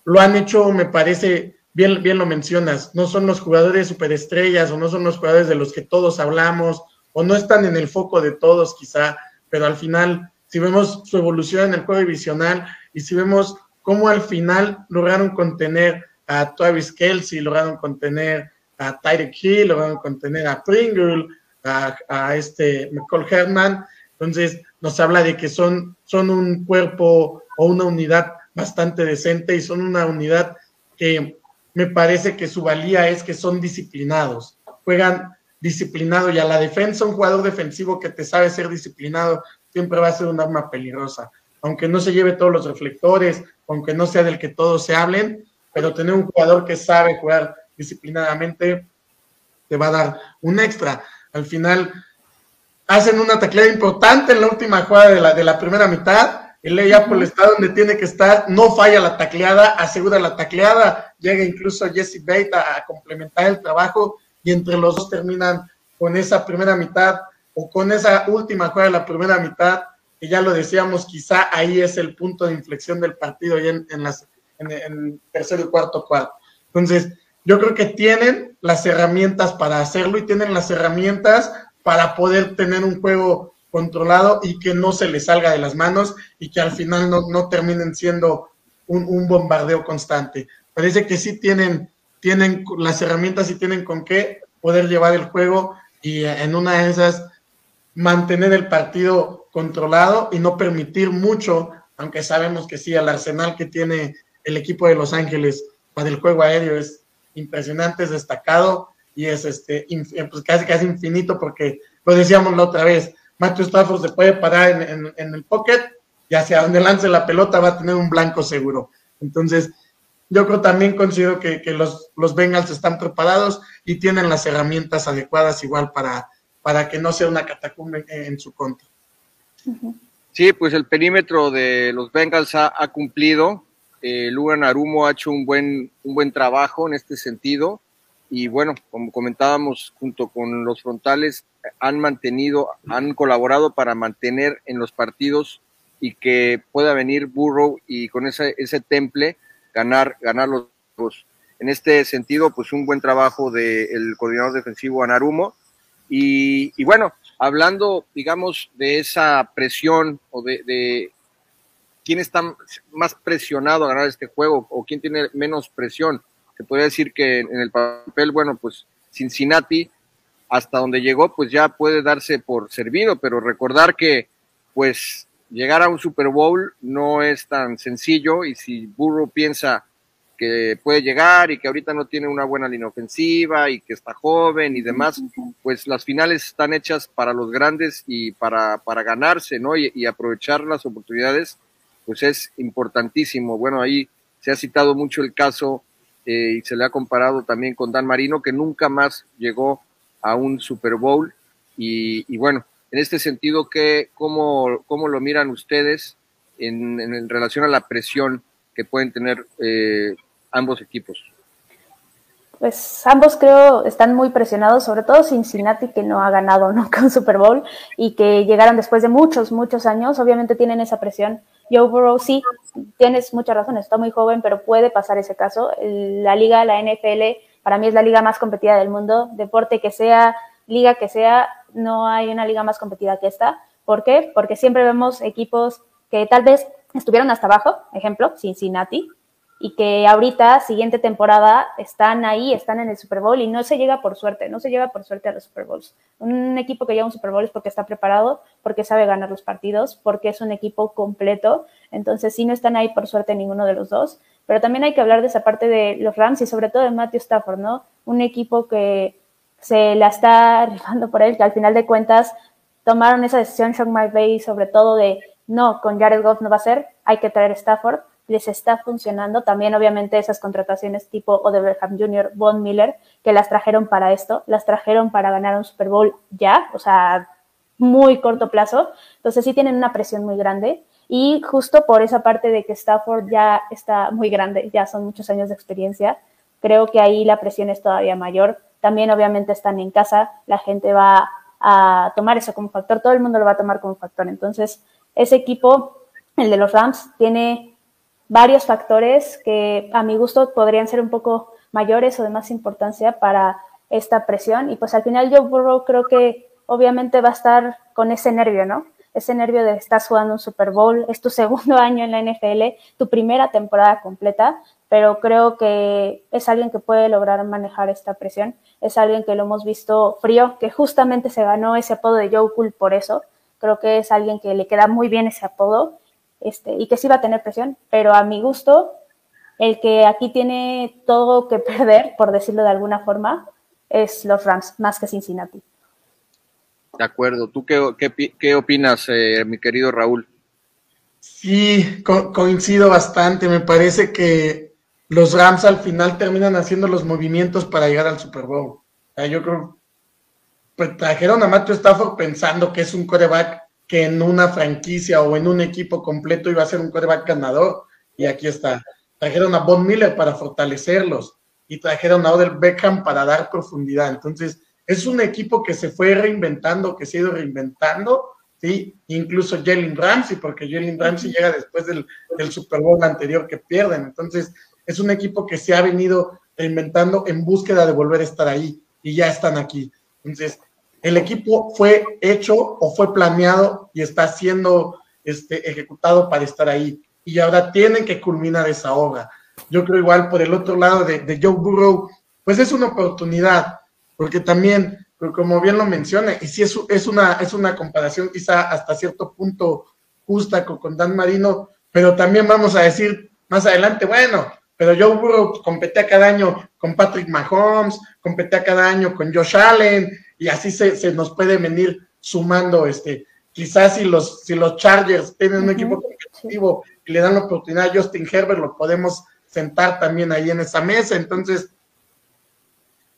lo han hecho, me parece, bien, bien lo mencionas, no son los jugadores superestrellas o no son los jugadores de los que todos hablamos o no están en el foco de todos quizá, pero al final, si vemos su evolución en el juego divisional y si vemos cómo al final lograron contener a Travis Kelsey, lograron contener a Tyreek Hill, lograron contener a Pringle, a, este McCall Herman, entonces nos habla de que son, son un cuerpo o una unidad bastante decente y son una unidad que me parece que su valía es que son disciplinados, juegan disciplinado y a la defensa un jugador defensivo que te sabe ser disciplinado siempre va a ser un arma peligrosa. Aunque no se lleve todos los reflectores, aunque no sea del que todos se hablen, pero tener un jugador que sabe jugar disciplinadamente, te va a dar un extra. Al final, hacen una tacleada importante en la última jugada de la, de la primera mitad. El Apple está donde tiene que estar, no falla la tacleada, asegura la tacleada, llega incluso Jesse Bate a, complementar el trabajo y entre los dos terminan con esa primera mitad o con esa última jugada de la primera mitad, que ya lo decíamos, quizá ahí es el punto de inflexión del partido las, en, en tercer y cuarto cuarto. Entonces, yo creo que tienen las herramientas para hacerlo y tienen las herramientas para poder tener un juego controlado y que no se les salga de las manos y que al final no, no terminen siendo un, un, bombardeo constante. Parece que sí tienen, tienen las herramientas y tienen con qué poder llevar el juego y en una de esas mantener el partido controlado y no permitir mucho, aunque sabemos que sí, al arsenal que tiene el equipo de Los Ángeles para el juego aéreo es impresionante, es destacado y es este, pues casi, casi infinito porque lo decíamos la otra vez, Matthew Stafford se puede parar en, en, en, el pocket y hacia donde lance la pelota va a tener un blanco seguro. Entonces, yo creo también considero que, que los, los Bengals están preparados y tienen las herramientas adecuadas igual para, para que no sea una catacumba en, en su contra. Sí, pues el perímetro de los Bengals ha, ha cumplido. Eh, Lugan Arumo ha hecho un buen, un buen trabajo en este sentido. Y bueno, como comentábamos, junto con los frontales, han mantenido, han colaborado para mantener en los partidos y que pueda venir Burrow y con ese, ese temple ganar, ganar los dos. En este sentido, pues un buen trabajo del coordinador defensivo Anarumo. Y, y, bueno, hablando, digamos, de esa presión o de, de quién está más presionado a ganar este juego o quién tiene menos presión. Se podría decir que en el papel, bueno, pues Cincinnati hasta donde llegó, pues ya puede darse por servido, pero recordar que, pues, llegar a un Super Bowl no es tan sencillo y si Burrow piensa que puede llegar y que ahorita no tiene una buena línea ofensiva y que está joven y demás, pues las finales están hechas para los grandes y para, para ganarse, ¿no? Y, y aprovechar las oportunidades, pues es importantísimo. Bueno, ahí se ha citado mucho el caso eh, y se le ha comparado también con Dan Marino, que nunca más llegó a un Super Bowl. Y, y bueno, en este sentido, ¿qué, cómo, ¿cómo lo miran ustedes en, relación a la presión que pueden tener eh, ambos equipos? Pues ambos creo están muy presionados, sobre todo Cincinnati que no ha ganado nunca un Super Bowl y que llegaron después de muchos, muchos años, obviamente tienen esa presión. Joe Burrow sí, tienes mucha razón, está muy joven, pero puede pasar ese caso. La liga, la NFL, para mí es la liga más competida del mundo, deporte que sea, liga que sea, no hay una liga más competida que esta. ¿Por qué? Porque siempre vemos equipos que tal vez estuvieron hasta abajo, ejemplo, Cincinnati, y que ahorita, siguiente temporada, están ahí, están en el Super Bowl y no se llega por suerte, no se llega por suerte a los Super Bowls. Un equipo que llega a un Super Bowl es porque está preparado, porque sabe ganar los partidos, porque es un equipo completo. Entonces, sí, no están ahí por suerte ninguno de los dos. Pero también hay que hablar de esa parte de los Rams y sobre todo de Matthew Stafford, ¿no? Un equipo que se la está rifando por él, que al final de cuentas tomaron esa decisión, Sean McVay, sobre todo de no, con Jared Goff no va a ser, hay que traer Stafford les está funcionando. También, obviamente, esas contrataciones tipo Odeberham Jr., Von Miller, que las trajeron para esto, las trajeron para ganar un Super Bowl ya, o sea, muy corto plazo. Entonces, sí tienen una presión muy grande. Y justo por esa parte de que Stafford ya está muy grande, ya son muchos años de experiencia, creo que ahí la presión es todavía mayor. También, obviamente, están en casa, la gente va a tomar eso como factor, todo el mundo lo va a tomar como factor. Entonces, ese equipo, el de los Rams, tiene varios factores que a mi gusto podrían ser un poco mayores o de más importancia para esta presión. Y pues al final Joe Burrow creo que obviamente va a estar con ese nervio, ¿no? Ese nervio de estar jugando un Super Bowl, es tu segundo año en la NFL, tu primera temporada completa, pero creo que es alguien que puede lograr manejar esta presión. Es alguien que lo hemos visto frío, que justamente se ganó ese apodo de Joe Cool por eso. Creo que es alguien que le queda muy bien ese apodo este, y que sí va a tener presión, pero a mi gusto, el que aquí tiene todo que perder, por decirlo de alguna forma, es los Rams, más que Cincinnati. De acuerdo. ¿Tú qué, qué, qué opinas, eh, mi querido Raúl? Sí, co coincido bastante. Me parece que los Rams al final terminan haciendo los movimientos para llegar al Super Bowl. Yo creo pues trajeron a Matthew Stafford pensando que es un coreback que en una franquicia o en un equipo completo iba a ser un coreback ganador. Y aquí está. Trajeron a Von Miller para fortalecerlos y trajeron a Odell Beckham para dar profundidad. Entonces, es un equipo que se fue reinventando, que se ha ido reinventando, ¿sí? Incluso Jalen Ramsey, porque Jalen Ramsey llega después del, del Super Bowl anterior que pierden. Entonces, es un equipo que se ha venido reinventando en búsqueda de volver a estar ahí y ya están aquí. Entonces, el equipo fue hecho o fue planeado y está siendo este, ejecutado para estar ahí. Y ahora tienen que culminar esa obra. Yo creo igual por el otro lado de, de Joe Burrow, pues es una oportunidad, porque también, como bien lo menciona, y si es, es, una, es una comparación quizá hasta cierto punto justa con, con Dan Marino, pero también vamos a decir más adelante, bueno, pero Joe Burrow competía cada año con Patrick Mahomes, competía cada año con Josh Allen, y así se, nos puede venir sumando, este, quizás si los, si los Chargers tienen un equipo competitivo y le dan la oportunidad a Justin Herbert, lo podemos sentar también ahí en esa mesa. Entonces,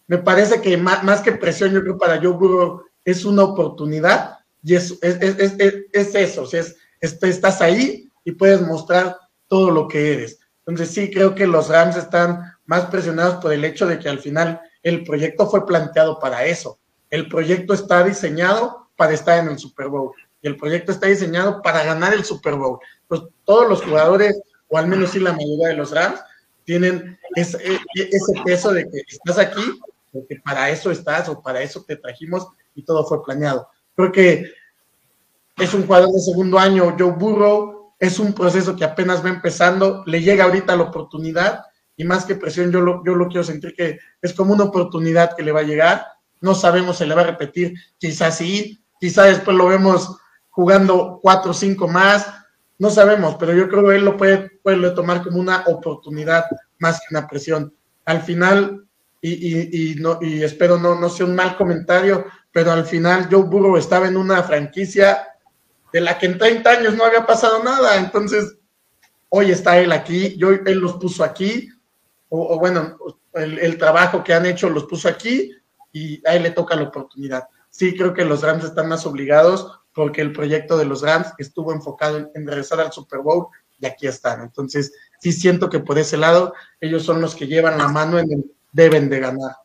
me parece que más, que presión, yo creo para Joe Burrow es una oportunidad y es, es, es, es eso, es, estás ahí y puedes mostrar todo lo que eres. Entonces sí, creo que los Rams están más presionados por el hecho de que al final el proyecto fue planteado para eso. El proyecto está diseñado para estar en el Super Bowl y el proyecto está diseñado para ganar el Super Bowl. Pues todos los jugadores, o al menos sí la mayoría de los Rams, tienen ese, ese peso de que estás aquí porque para eso estás o para eso te trajimos y todo fue planeado. Creo que es un jugador de segundo año, Joe Burrow, es un proceso que apenas va empezando, le llega ahorita la oportunidad y más que presión, yo lo, yo lo quiero sentir que es como una oportunidad que le va a llegar. No sabemos si le va a repetir, quizás sí, quizás después lo vemos jugando cuatro o cinco más, no sabemos, pero yo creo que él lo puede, puede tomar como una oportunidad más que una presión. Al final, y, y, no, y espero no, no sea un mal comentario, pero al final Joe Burrow estaba en una franquicia de la que en 30 años no había pasado nada. Entonces, hoy está él aquí, yo, él los puso aquí, o, bueno, el, trabajo que han hecho los puso aquí y a él le toca la oportunidad. Sí, creo que los Rams están más obligados porque el proyecto de los Rams estuvo enfocado en, regresar al Super Bowl y aquí están. Entonces, sí siento que por ese lado ellos son los que llevan la mano en el deben de ganar.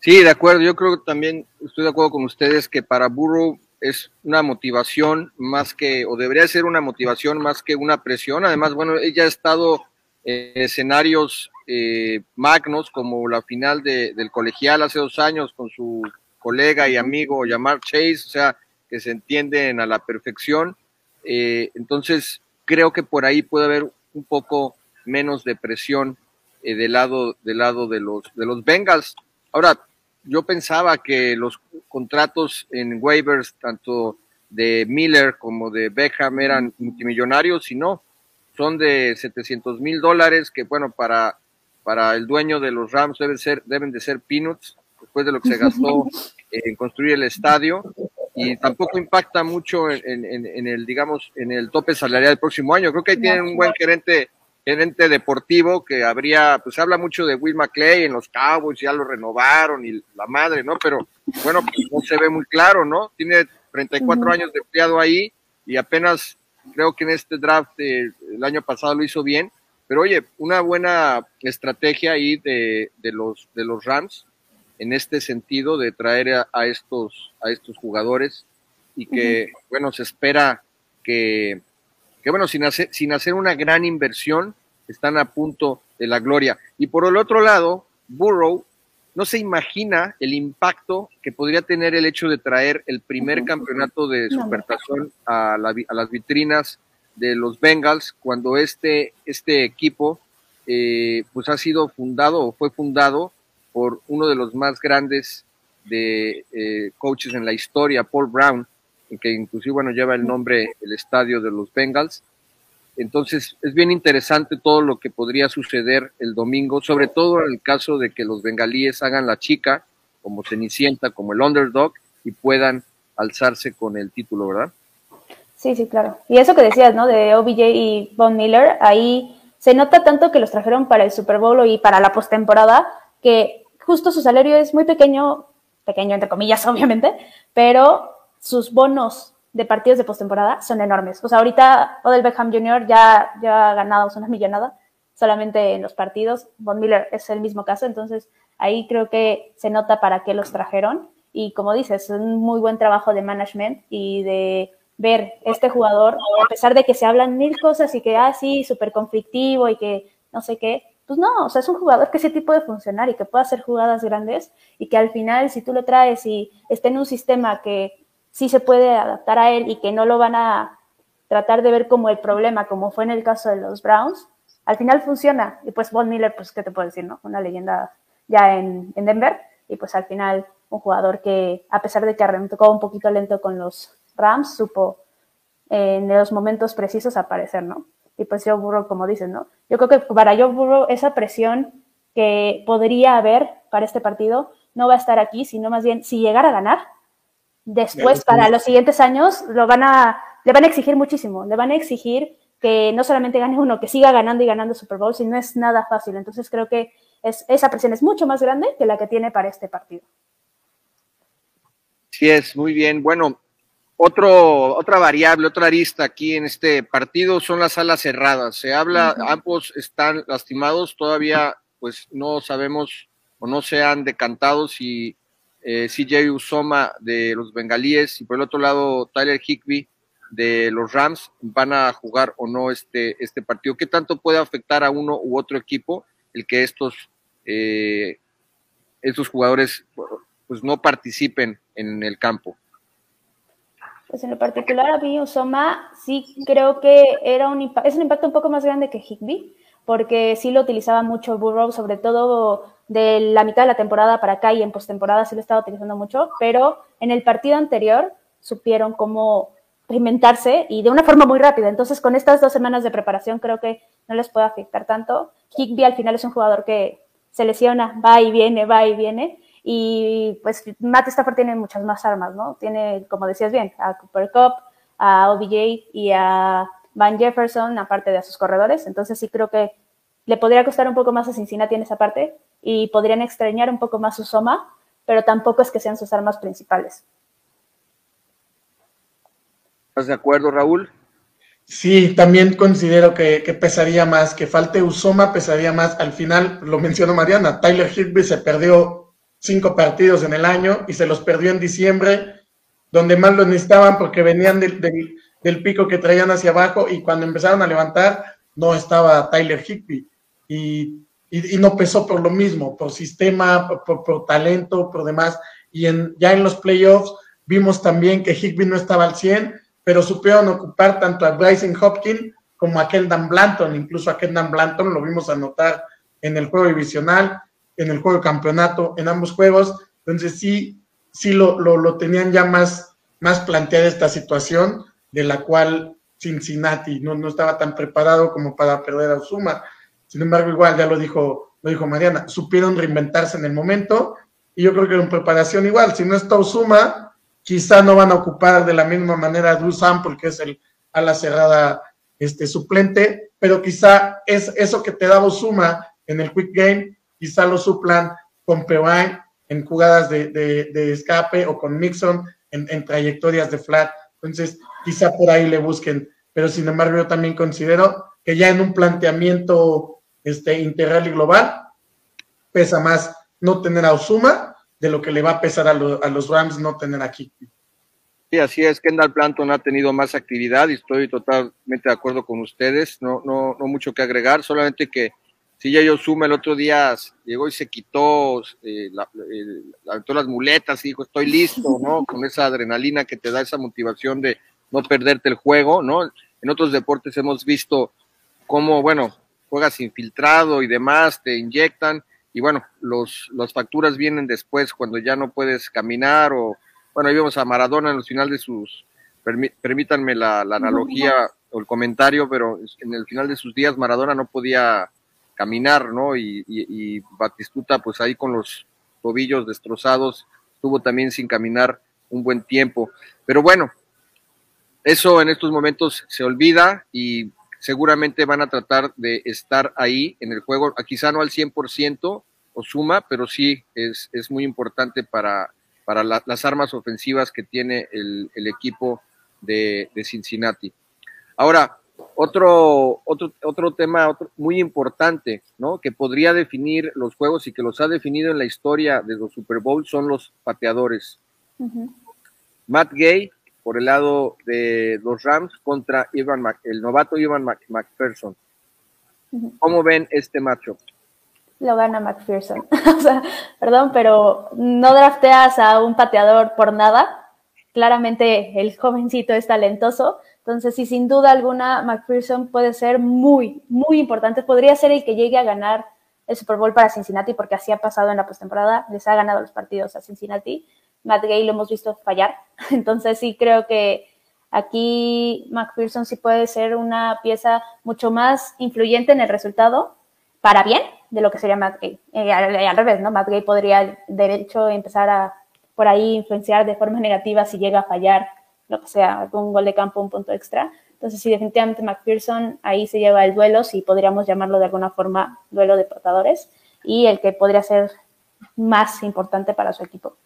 Sí, de acuerdo. Yo creo que también estoy de acuerdo con ustedes que para Burrow es una motivación más que, o debería ser una motivación más que una presión. Además, bueno, ella ha estado en escenarios eh, magnos como la final de, del colegial hace dos años con su colega y amigo Yamar Chase, o sea, que se entienden a la perfección. Eh, entonces, creo que por ahí puede haber un poco menos de presión eh, del lado, del lado de los, de los Bengals. Ahora, yo pensaba que los contratos en waivers, tanto de Miller como de Beckham, eran multimillonarios y no, son de 700 mil dólares que, bueno, para, para el dueño de los Rams deben, ser, deben de ser peanuts después de lo que se gastó en construir el estadio y tampoco impacta mucho en, en, en, el, digamos, en el tope salarial del próximo año. Creo que ahí tienen un buen gerente gerente deportivo que habría, pues habla mucho de Will McClay en los Cowboys, ya lo renovaron y la madre, ¿no? Pero bueno, pues no se ve muy claro, ¿no? Tiene 34 años de empleado ahí y apenas creo que en este draft el año pasado lo hizo bien. Pero oye, una buena estrategia ahí de, de los, de los Rams en este sentido de traer a, estos, a estos jugadores y que, bueno, se espera que que bueno, sin hacer, sin hacer una gran inversión, están a punto de la gloria. Y por el otro lado, Burrow no se imagina el impacto que podría tener el hecho de traer el primer campeonato de supertazón a, a, las vitrinas de los Bengals cuando este, este equipo eh, pues ha sido fundado o fue fundado por uno de los más grandes de eh, coaches en la historia, Paul Brown, que inclusive, bueno, lleva el nombre, el estadio de los Bengals. Entonces, es bien interesante todo lo que podría suceder el domingo, sobre todo en el caso de que los bengalíes hagan la chica, como Cenicienta, como el underdog, y puedan alzarse con el título, ¿verdad? Sí, sí, claro. Y eso que decías, ¿no? De OBJ y Von Miller, ahí se nota tanto que los trajeron para el Super Bowl y para la postemporada que justo su salario es muy pequeño, pequeño entre comillas, obviamente, pero sus bonos de partidos de postemporada son enormes. O sea, ahorita Odell Beckham Jr. ya, ya ha ganado una millonada solamente en los partidos. Von Miller es el mismo caso, entonces ahí creo que se nota para qué los trajeron. Y como dices, es un muy buen trabajo de management y de ver este jugador, a pesar de que se hablan mil cosas y que, ah, sí, súper conflictivo y que no sé qué, pues no, o sea, es un jugador que ese tipo de funcionar y que puede hacer jugadas grandes y que al final, si tú lo traes y está en un sistema que sí se puede adaptar a él y que no lo van a tratar de ver como el problema, como fue en el caso de los Browns, al final funciona. Y pues Von Miller, pues, ¿qué te puedo decir, no? Una leyenda ya en, Denver. Y pues al final un jugador que, a pesar de que arrancó un poquito lento con los Rams, supo en los momentos precisos aparecer, ¿no? Y pues Joe Burrow, como dices, ¿no? Yo creo que para Joe Burrow esa presión que podría haber para este partido no va a estar aquí, sino más bien si llegara a ganar, después para los siguientes años lo van a, le van a exigir muchísimo, le van a exigir que no solamente gane uno, que siga ganando y ganando Super Bowl, si no es nada fácil. Entonces creo que es, esa presión es mucho más grande que la que tiene para este partido. Sí es, muy bien. Bueno, otro, otra variable, otra arista aquí en este partido son las alas cerradas. Se habla, ambos están lastimados, todavía pues no sabemos o no se han decantado si eh, CJ Usoma de los bengalíes y por el otro lado Tyler Higby de los Rams van a jugar o no este, este partido. ¿Qué tanto puede afectar a uno u otro equipo el que estos, eh, estos jugadores pues no participen en el campo? Pues en lo particular a mí Usoma sí creo que era un es un impacto un poco más grande que Higby, porque sí lo utilizaba mucho Burrow, sobre todo de la mitad de la temporada para acá y en postemporada sí lo estaba utilizando mucho, pero en el partido anterior supieron cómo reinventarse y de una forma muy rápida. Entonces, con estas dos semanas de preparación creo que no les puede afectar tanto. Higby al final es un jugador que se lesiona, va y viene, va y viene. Y pues Matt Stafford tiene muchas más armas, ¿no? Tiene, como decías bien, a Cooper Cup, a OBJ y a Van Jefferson, aparte de a sus corredores. Entonces sí creo que le podría costar un poco más a Cincinnati en esa parte y podrían extrañar un poco más su Soma, pero tampoco es que sean sus armas principales. ¿Estás de acuerdo, Raúl? Sí, también considero que, pesaría más, que falte Usoma pesaría más. Al final, lo mencionó Mariana, Tyler Higby se perdió cinco partidos en el año y se los perdió en diciembre, donde más lo necesitaban porque venían del, del, pico que traían hacia abajo y cuando empezaron a levantar no estaba Tyler Higby. Y, y, no pesó por lo mismo, por sistema, por, talento, por demás. Y en, ya en los playoffs vimos también que Higby no estaba al 100 pero supieron ocupar tanto a Bryson Hopkins como a Kendall Blanton, incluso a Kendall Blanton lo vimos anotar en el juego divisional, en el juego de campeonato, en ambos juegos, entonces sí, sí lo, lo, tenían ya más, más planteada esta situación, de la cual Cincinnati no, no estaba tan preparado como para perder a Osuma. Sin embargo, igual ya lo dijo, lo dijo Mariana, supieron reinventarse en el momento, y yo creo que en preparación igual, si no está Osuma, Quizá no van a ocupar de la misma manera a Drew Sample, que es el ala cerrada este, suplente, pero quizá es eso que te daba Suma en el quick game, quizá lo suplan con Pewine en jugadas de, escape o con Mixon en, trayectorias de flat. Entonces, quizá por ahí le busquen. Pero sin embargo, yo también considero que ya en un planteamiento este, integral y global, pesa más no tener a Osuma de lo que le va a pesar a, los Rams no tener aquí. Sí, así es. Kendall Planton ha tenido más actividad y estoy totalmente de acuerdo con ustedes. No, no, no mucho que agregar, solamente que si ya yo sumo el otro día llegó y se quitó eh, las muletas y dijo estoy listo, ¿no? Con esa adrenalina que te da esa motivación de no perderte el juego, ¿no? En otros deportes hemos visto cómo, bueno, juegas infiltrado y demás, te inyectan y bueno, los, las facturas vienen después cuando ya no puedes caminar o, bueno, ahí vemos a Maradona en el final de sus, permítanme la, analogía o el comentario, pero en el final de sus días Maradona no podía caminar, ¿no? Y, y, Batistuta, pues ahí con los tobillos destrozados, estuvo también sin caminar un buen tiempo. Pero bueno, eso en estos momentos se olvida y seguramente van a tratar de estar ahí en el juego, quizá no al 100% o suma, pero sí es, es muy importante para, para las armas ofensivas que tiene el, equipo de, Cincinnati. Ahora, otro, otro, otro tema muy importante, ¿no? Que podría definir los juegos y que los ha definido en la historia de los Super Bowl son los pateadores. Matt Gay por el lado de los Rams contra Ivan el novato Ivan McPherson. ¿Cómo ven este macho? Lo gana McPherson. perdón, pero no drafteas a un pateador por nada. Claramente el jovencito es talentoso. Entonces, sí, sin duda alguna, McPherson puede ser muy, muy importante. Podría ser el que llegue a ganar el Super Bowl para Cincinnati, porque así ha pasado en la postemporada. Les ha ganado los partidos a Cincinnati. Matt Gay lo hemos visto fallar. Entonces sí creo que aquí McPherson sí puede ser una pieza mucho más influyente en el resultado para bien de lo que sería Matt Gay. Eh, al, revés, ¿no? Matt Gay podría de hecho empezar a por ahí influenciar de forma negativa si llega a fallar, lo que sea, algún gol de campo, un punto extra. Entonces, sí, definitivamente McPherson ahí se lleva el duelo, si podríamos llamarlo de alguna forma duelo de portadores, y el que podría ser más importante para su equipo.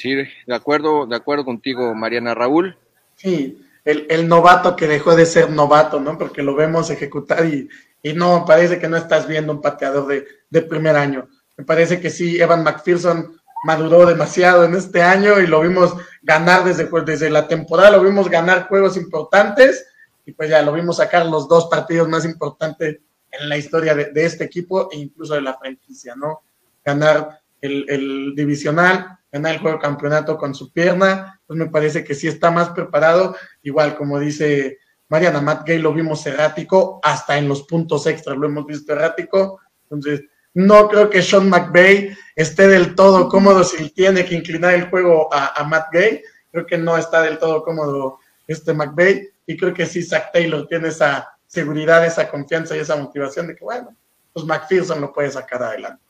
Sí, de acuerdo, de acuerdo contigo, Mariana Raúl. Sí, el, novato que dejó de ser novato, ¿no? Porque lo vemos ejecutar y, y no, parece que no estás viendo un pateador de, de, primer año. Me parece que sí, Evan McPherson maduró demasiado en este año y lo vimos ganar desde, pues, desde la temporada, lo vimos ganar juegos importantes y pues ya lo vimos sacar los dos partidos más importantes en la historia de, de este equipo e incluso de la franquicia, ¿no? Ganar el, divisional, ganar el juego de campeonato con su pierna, pues me parece que sí está más preparado, igual como dice Mariana Matt Gay, lo vimos errático, hasta en los puntos extras lo hemos visto errático, entonces no creo que Sean McVay esté del todo cómodo si tiene que inclinar el juego a, Matt Gay, creo que no está del todo cómodo este McVay, y creo que sí Zach Taylor tiene esa seguridad, esa confianza y esa motivación de que, bueno, pues McPherson lo puede sacar adelante.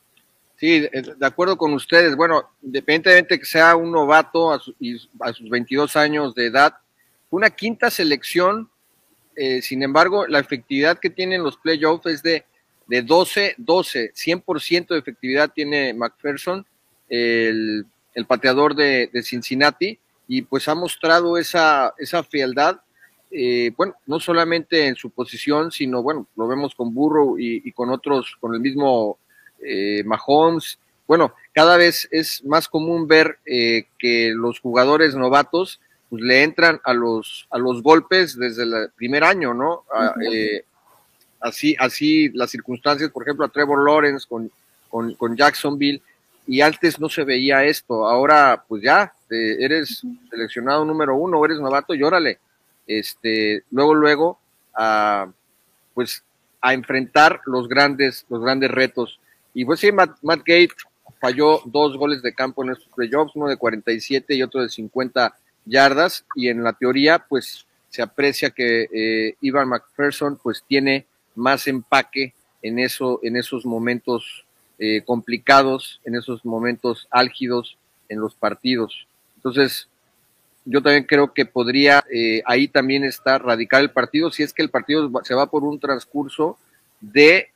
Sí, de acuerdo con ustedes. Bueno, independientemente que sea un novato a, sus 22 años de edad, una quinta selección, eh, sin embargo, la efectividad que tienen los playoffs es de, de 12, 12, 100% de efectividad tiene McPherson, el, pateador de, Cincinnati, y pues ha mostrado esa, esa eh, bueno, no solamente en su posición, sino, bueno, lo vemos con Burrow y, y con otros, con el mismo eh, Mahomes. Bueno, cada vez es más común ver eh, que los jugadores novatos pues, le entran a los, a los golpes desde el primer año, ¿no? Eh, así, así las circunstancias, por ejemplo, a Trevor Lawrence con, con, Jacksonville, y antes no se veía esto. Ahora, pues ya, eres seleccionado número uno, eres novato y órale. Este, luego, luego, a, pues a enfrentar los grandes, los grandes retos. Y pues sí, Matt, Gate falló dos goles de campo en estos playoffs, uno de 47 y otro de 50 yardas, y en la teoría, pues se aprecia que eh, Ivan McPherson pues tiene más empaque en, eso, en esos momentos eh, complicados, en esos momentos álgidos en los partidos. Entonces, yo también creo que podría eh, ahí también estar radical el partido, si es que el partido se va por un transcurso de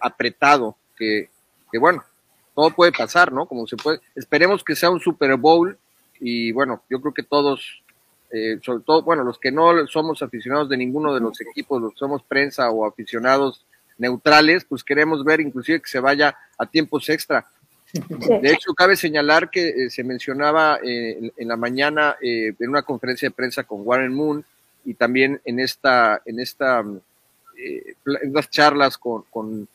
apretado, que, bueno, todo puede pasar, ¿no? Como se puede, esperemos que sea un Super Bowl y bueno, yo creo que todos, eh, sobre todo, bueno, los que no somos aficionados de ninguno de los equipos, los que somos prensa o aficionados neutrales, pues queremos ver inclusive que se vaya a tiempos extra. De hecho, cabe señalar que eh, se mencionaba eh, en, la mañana en una conferencia de prensa con Warren Moon y también en esta, en esta, en las charlas con, con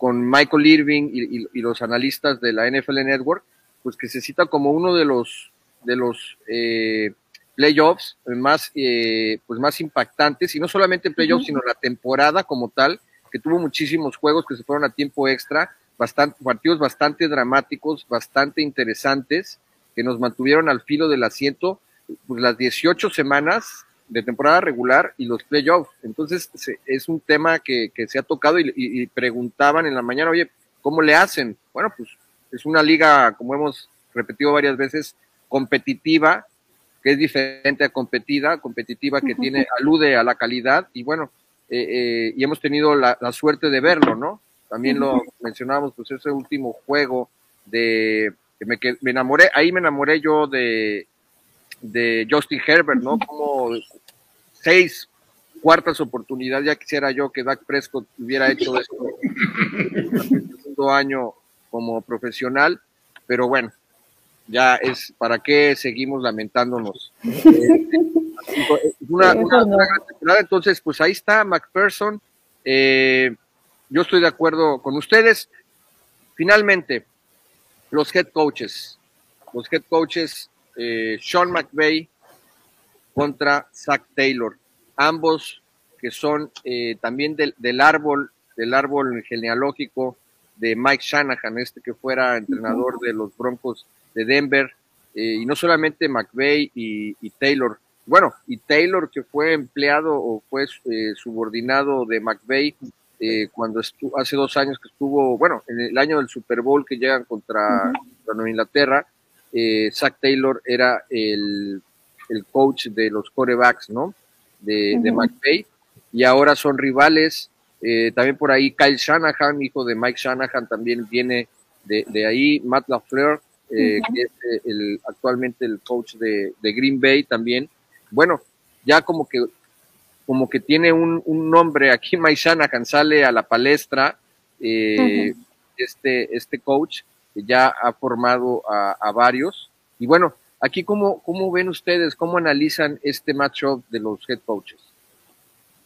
con Michael Irving y, los analistas de la NFL Network, pues que se cita como uno de los de los eh, playoffs más eh, pues más impactantes y no solamente playoffs sino la temporada como tal que tuvo muchísimos juegos que se fueron a tiempo extra bastante partidos bastante dramáticos bastante interesantes que nos mantuvieron al filo del asiento pues las 18 semanas de temporada regular y los playoffs. Entonces es un tema que, se ha tocado y, preguntaban en la mañana, oye, ¿cómo le hacen? Bueno, pues es una liga, como hemos repetido varias veces, competitiva que es diferente a competida, competitiva que tiene, alude a la calidad y bueno, eh, eh, y hemos tenido la, suerte de verlo, ¿no? También lo mencionábamos, pues ese último juego de que me, que me enamoré, ahí me enamoré yo de, de Justin Herbert, ¿no? Como seis cuartas oportunidades, ya quisiera yo que Dak Prescott hubiera hecho esto en el segundo año como profesional, pero bueno, ya es, ¿para qué seguimos lamentándonos? una, gran temporada, entonces, pues ahí está McPherson. Eh, yo estoy de acuerdo con ustedes. Finalmente, los head coaches. Los head coaches, eh, Sean McVay contra Zach Taylor. Ambos que son eh, también del, del, árbol, del árbol genealógico de Mike Shanahan, este que fuera entrenador de los Broncos de Denver, eh, y no solamente McVeigh y, Taylor, bueno, y Taylor que fue empleado o fue eh, subordinado de McVeigh eh, cuando estuvo, hace dos años que estuvo, bueno, en el año del Super Bowl que llegan contra, Nueva Inglaterra, Zach Taylor era el, coach de los corebacks, ¿no? De, de McVeigh, y ahora son rivales. también por ahí Kyle Shanahan, hijo de Mike Shanahan, también viene de, de ahí. Matt LaFleur, eh, que es eh, el, actualmente el coach de, Green Bay también. Bueno, ya como que como que tiene un, nombre aquí, Mike Shanahan sale a la palestra, eh, este, este coach ya ha formado a, varios. Y bueno, aquí cómo, cómo ven ustedes, cómo analizan este matchup de los head coaches.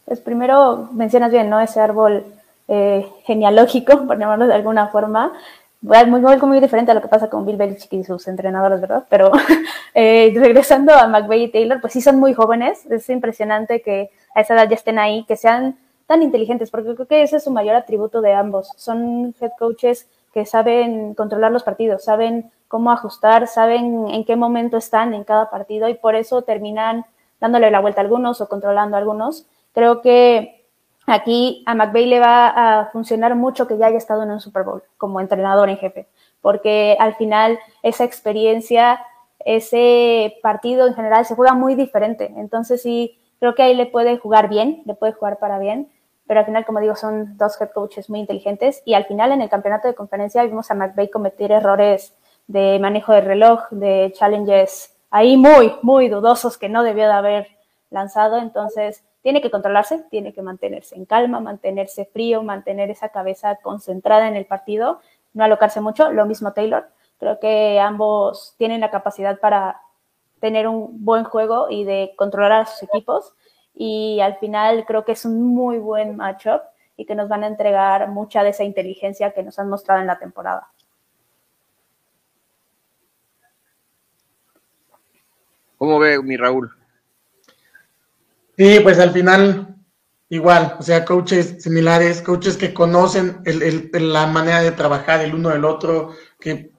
Pues primero mencionas bien, ¿no? Ese árbol genealógico, por llamarlo de alguna forma, muy, muy, muy diferente a lo que pasa con Bill Belichick y sus entrenadores, ¿verdad? Pero eh, regresando a McVeigh y Taylor, pues sí son muy jóvenes. Es impresionante que a esa edad ya estén ahí, que sean tan inteligentes, porque creo que ese es su mayor atributo de ambos. Son head coaches que saben controlar los partidos, saben cómo ajustar, saben en qué momento están en cada partido y por eso terminan dándole la vuelta a algunos o controlando a algunos. Creo que Aquí a McVeigh le va a funcionar mucho que ya haya estado en un Super Bowl como entrenador en jefe, porque al final esa experiencia, ese partido en general se juega muy diferente. Entonces sí, creo que ahí le puede jugar bien, le puede jugar para bien, pero al final, como digo, son dos head coaches muy inteligentes y al final en el campeonato de conferencia vimos a McVeigh cometer errores de manejo de reloj, de challenges ahí muy, muy dudosos que no debió de haber lanzado. Entonces, tiene que controlarse, tiene que mantenerse en calma, mantenerse frío, mantener esa cabeza concentrada en el partido, no alocarse mucho. Lo mismo Taylor. Creo que ambos tienen la capacidad para tener un buen juego y de controlar a sus equipos. Y al final creo que es un muy buen matchup y que nos van a entregar mucha de esa inteligencia que nos han mostrado en la temporada. ¿Cómo ve mi Raúl? Sí, pues al final igual, o sea, coaches similares, coaches que conocen la manera de trabajar el uno del otro, que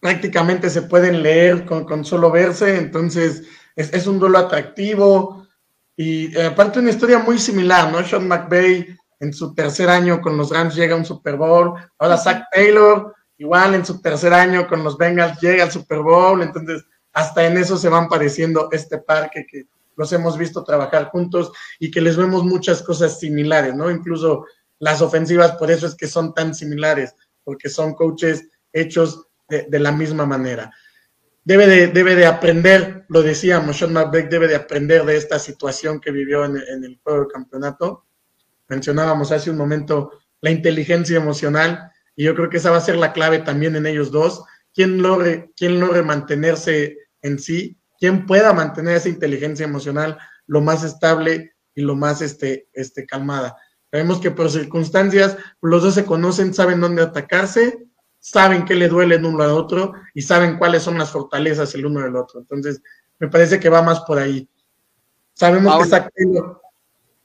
prácticamente se pueden leer con, solo verse, entonces es, un duelo atractivo y eh, aparte una historia muy similar, ¿no? Sean McVay en su tercer año con los Rams llega a un Super Bowl, ahora Zach Taylor igual en su tercer año con los Bengals llega al Super Bowl, entonces hasta en eso se van pareciendo este parque que los hemos visto trabajar juntos y que les vemos muchas cosas similares, ¿no? Incluso las ofensivas, por eso es que son tan similares, porque son coaches hechos de, la misma manera. Debe de, debe de aprender, lo decíamos, Sean McVeigh debe de aprender de esta situación que vivió en, el juego de campeonato. Mencionábamos hace un momento la inteligencia emocional y yo creo que esa va a ser la clave también en ellos dos. ¿Quién logre, quién logre mantenerse en sí quien pueda mantener esa inteligencia emocional lo más estable y lo más este, este, calmada. Sabemos que por circunstancias los dos se conocen, saben dónde atacarse, saben qué le duele el uno al otro y saben cuáles son las fortalezas el uno del otro. Entonces, me parece que va más por ahí. Sabemos que Zach Taylor,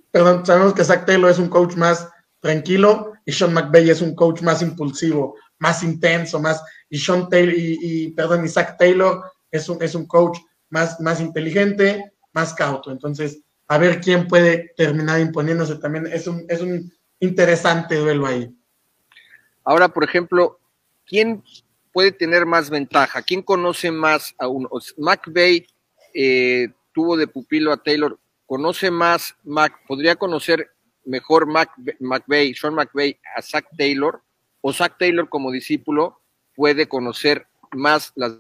perdón, sabemos que Zach Taylor es un coach más tranquilo y Sean McVay es un coach más impulsivo, más intenso, más y Sean Taylor y, y perdón, y Zach Taylor es un, es un coach más, más inteligente, más cauto. Entonces, a ver quién puede terminar imponiéndose también. Es un, es un interesante duelo ahí. Ahora, por ejemplo, ¿quién puede tener más ventaja? ¿Quién conoce más a uno? McVeigh eh, tuvo de pupilo a Taylor, conoce más, Mac, podría conocer mejor Mac, McVeigh, Sean McVeigh a Zach Taylor, o Zach Taylor como discípulo puede conocer más las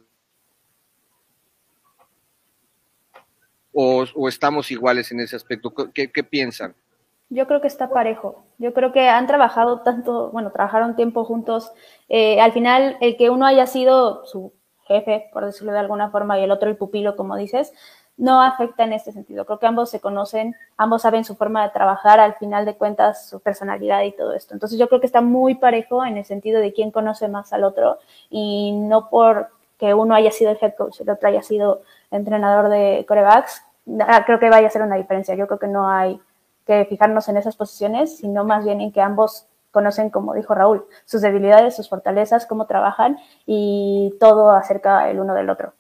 o, estamos iguales en ese aspecto. ¿Qué, piensan? Yo creo que está parejo. Yo creo que han trabajado tanto, bueno, trabajaron tiempo juntos. Eh, al final, el que uno haya sido su jefe, por decirlo de alguna forma, y el otro el pupilo, como dices, no afecta en este sentido. Creo que ambos se conocen, ambos saben su forma de trabajar, al final de cuentas su personalidad y todo esto. Entonces yo creo que está muy parejo en el sentido de quién conoce más al otro y no por que uno haya sido el head coach, el otro haya sido entrenador de corebacks, ah, creo que vaya a ser una diferencia. Yo creo que no hay que fijarnos en esas posiciones, sino más bien en que ambos conocen, como dijo Raúl, sus debilidades, sus fortalezas, cómo trabajan y todo acerca el uno del otro.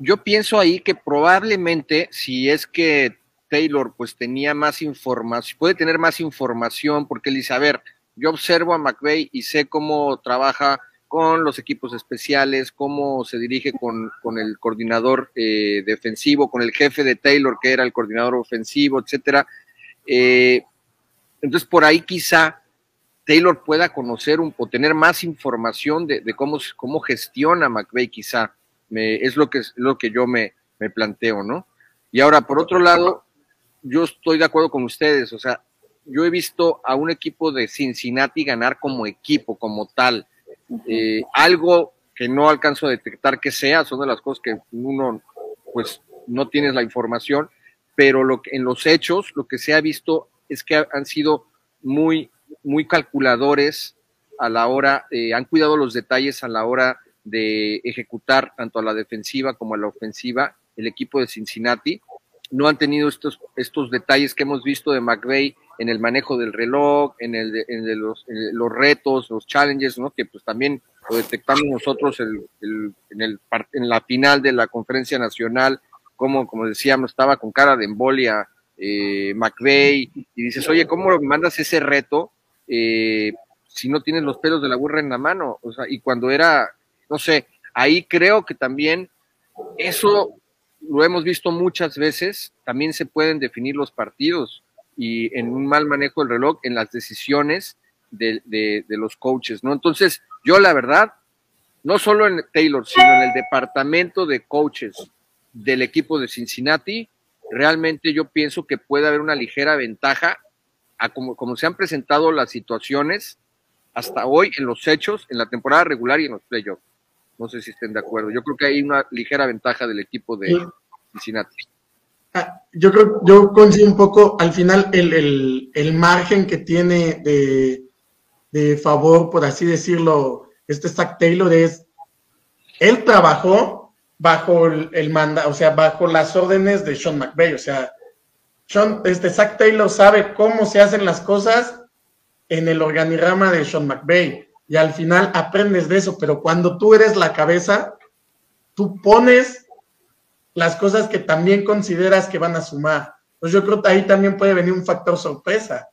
Yo, pienso ahí que probablemente si es que Taylor pues tenía más información, puede tener más información porque él dice, a ver, yo observo a McVeigh y sé cómo trabaja con los equipos especiales, cómo se dirige con, con el coordinador eh, defensivo, con el jefe de Taylor, que era el coordinador ofensivo, etcétera. Eh, entonces, por ahí quizá Taylor pueda conocer un, o tener más información de, de cómo, cómo gestiona McVeigh, quizá es lo que, es lo que yo me, me planteo, ¿no? Y ahora, por otro lado, yo estoy de acuerdo con ustedes, o sea, yo he visto a un equipo de Cincinnati ganar como equipo, como tal. Eh, algo que no alcanzo a detectar que sea, son de las cosas que uno, pues, no tienes la información, pero lo que, en los hechos, lo que se ha visto es que han sido muy, muy calculadores a la hora, eh, han cuidado los detalles a la hora de ejecutar tanto a la defensiva como a la ofensiva el equipo de Cincinnati. No han tenido estos, estos detalles que hemos visto de McVeigh en el manejo del reloj, en, el, en, los, los, retos, los challenges, ¿no? que pues también lo detectamos nosotros el, en, el, en la final de la conferencia nacional, como, como decíamos, estaba con cara de embolia eh, McVeigh, y dices, oye, ¿cómo mandas ese reto eh, si no tienes los pelos de la burra en la mano? O sea, y cuando era no sé, ahí creo que también eso lo hemos visto muchas veces, también se pueden definir los partidos y en un mal manejo del reloj, en las decisiones de, los coaches, ¿no? Entonces, yo la verdad, no solo en Taylor, sino en el departamento de coaches del equipo de Cincinnati, realmente yo pienso que puede haber una ligera ventaja a como, como se han presentado las situaciones hasta hoy en los hechos, en la temporada regular y en los playoffs. No sé si estén de acuerdo. Yo creo que hay una ligera ventaja del equipo de Cincinnati. Ah, yo creo, yo coincido un poco, al final el, el, margen que tiene de, de, favor, por así decirlo, este Zach Taylor es, él trabajó bajo el, el manda, o sea, bajo las órdenes de Sean McVay, o sea, Sean, este Zach Taylor sabe cómo se hacen las cosas en el organigrama de Sean McVay y al final aprendes de eso, pero cuando tú eres la cabeza, tú pones las cosas que también consideras que van a sumar. Pues yo creo que ahí también puede venir un factor sorpresa.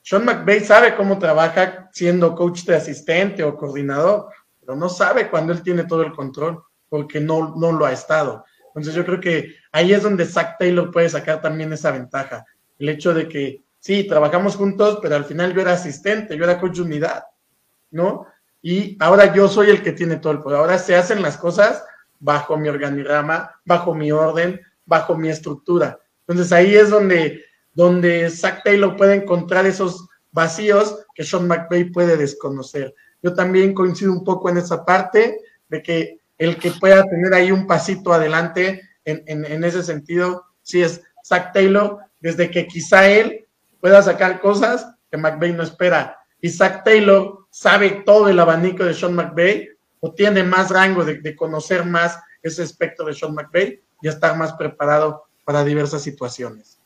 Sean McVay sabe cómo trabaja siendo coach de asistente o coordinador, pero no sabe cuando él tiene todo el control, porque no, no lo ha estado. Entonces yo creo que ahí es donde Zach Taylor puede sacar también esa ventaja. El hecho de que sí, trabajamos juntos, pero al final yo era asistente, yo era coach de unidad. ¿No? Y ahora yo soy el que tiene todo el poder. Ahora se hacen las cosas bajo mi organigrama, bajo mi orden, bajo mi estructura. Entonces ahí es donde, donde Zach Taylor puede encontrar esos vacíos que Sean McVay puede desconocer. Yo también coincido un poco en esa parte de que el que pueda tener ahí un pasito adelante en, en ese sentido, sí es Zach Taylor, desde que quizá él pueda sacar cosas que McVay no espera. Y Zach Taylor sabe todo el abanico de Sean McVay o tiene más rango de, conocer más ese espectro de Sean McVay y estar más preparado para diversas situaciones.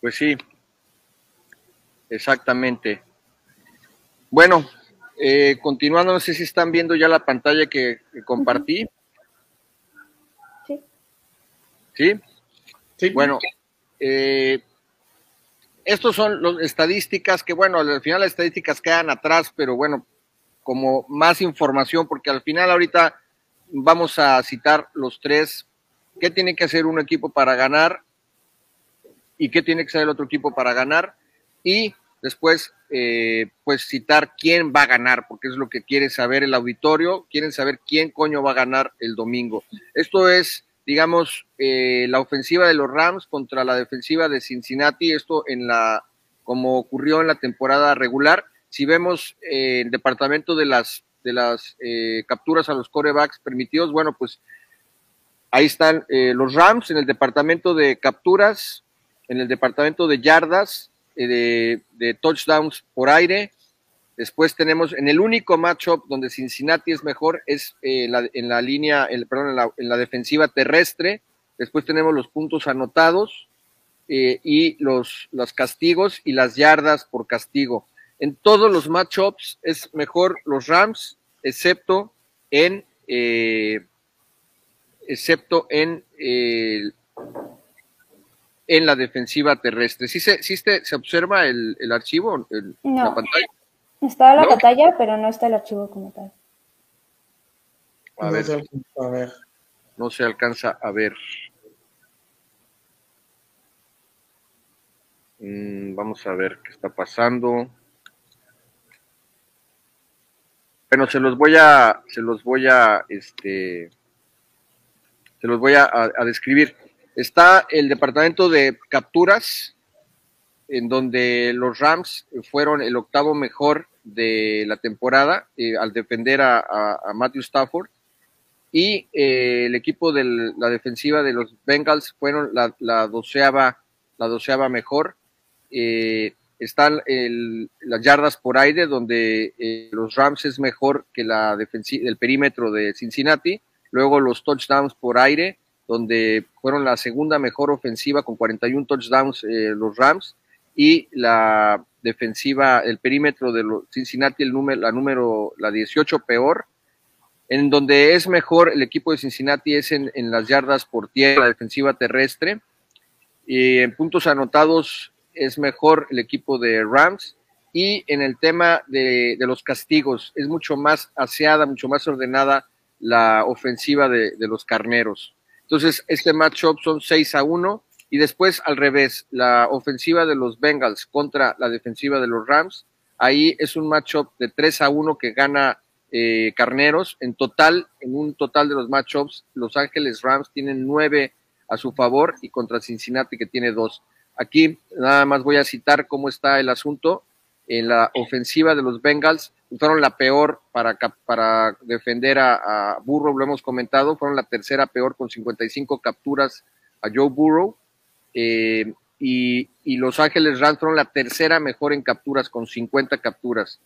Pues sí, exactamente. Bueno, eh, continuando, no sé si están viendo ya la pantalla que, compartí. Sí. ¿Sí? Sí. Bueno, eh, estos son las estadísticas que, bueno, al final las estadísticas quedan atrás, pero bueno, como más información, porque al final ahorita vamos a citar los tres, qué tiene que hacer un equipo para ganar y qué tiene que hacer el otro equipo para ganar y después eh, pues citar quién va a ganar, porque es lo que quiere saber el auditorio, quieren saber quién coño va a ganar el domingo. Esto es, digamos, eh, la ofensiva de los Rams contra la defensiva de Cincinnati, esto en la, como ocurrió en la temporada regular. Si vemos eh, el departamento de las, de las capturas a los corebacks permitidos, bueno, pues ahí están los Rams en el departamento de capturas, en el departamento de yardas, eh, de, touchdowns por aire. Después tenemos en el único matchup donde Cincinnati es mejor, es eh, en la línea, el, perdón, en la, defensiva terrestre. Después tenemos los puntos anotados eh, y los, los castigos y las yardas por castigo. En todos los matchups es mejor los Rams, excepto en excepto en en la defensiva terrestre. ¿Sí se, sí se, se observa el, el archivo en la pantalla? Está la pantalla, pero no está el archivo como tal. A ver, a ver. No se alcanza a ver. Mm, vamos a ver qué está pasando. Bueno, se los voy a, se los voy a, este, se los voy a, a describir. Está el departamento de capturas, en donde los Rams fueron el octavo mejor de la temporada eh, al defender a, Matthew Stafford. Y eh, el equipo de la defensiva de los Bengals fueron la, doceava, la doceava mejor. Eh, están las yardas por aire, donde los Rams es mejor que la el perímetro de Cincinnati. Luego los touchdowns por aire, donde fueron la segunda mejor ofensiva con 41 touchdowns los Rams y la defensiva, el perímetro de los Cincinnati, el número, la número, la 18 peor, en donde es mejor el equipo de Cincinnati es en, las yardas por tierra, la defensiva terrestre, y en puntos anotados es mejor el equipo de Rams, y en el tema de, los castigos es mucho más aseada, mucho más ordenada la ofensiva de los carneros. Entonces, este matchup son 6 a 1 y después al revés, la ofensiva de los Bengals contra la defensiva de los Rams, ahí es un matchup de 3 a 1 que gana eh, Carneros. En total, en un total de los matchups, Los Ángeles Rams tienen 9 a su favor y contra Cincinnati que tiene 2. Aquí nada más voy a citar cómo está el asunto. En la ofensiva de los Bengals, fueron la peor para, para defender a, Burrow, lo hemos comentado, fueron la tercera peor con 55 capturas a Joe Burrow. Eh, y, Los Ángeles Rams fueron la tercera mejor en capturas con 50 capturas.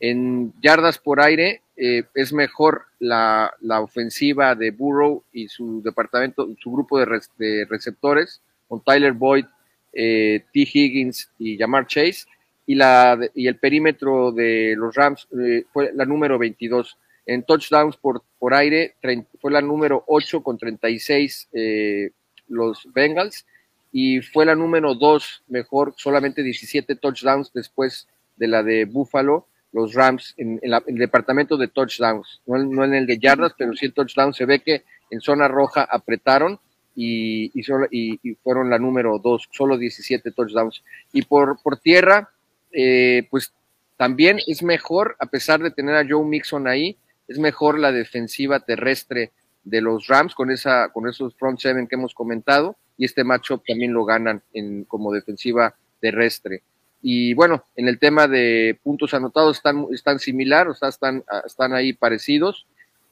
En yardas por aire eh, es mejor la, ofensiva de Burrow y su departamento, su grupo de, receptores, con Tyler Boyd, eh, T. Higgins y Jamar Chase y, la, y el perímetro de los Rams fue la número 22. En touchdowns por, por aire fue la número 8 con 36 eh, los Bengals y fue la número 2 mejor, solamente 17 touchdowns después de la de Buffalo, los Rams en, el departamento de touchdowns, no, en el de yardas, pero sí en touchdowns. Se ve que en zona roja apretaron y, y, fueron la número 2, solo 17 touchdowns. Y por, por tierra, eh, pues también es mejor, a pesar de tener a Joe Mixon ahí, es mejor la defensiva terrestre de los Rams con esa con esos front seven que hemos comentado y este matchup también lo ganan en, como defensiva terrestre. Y bueno, en el tema de puntos anotados están, están similar, o sea, están, están ahí parecidos.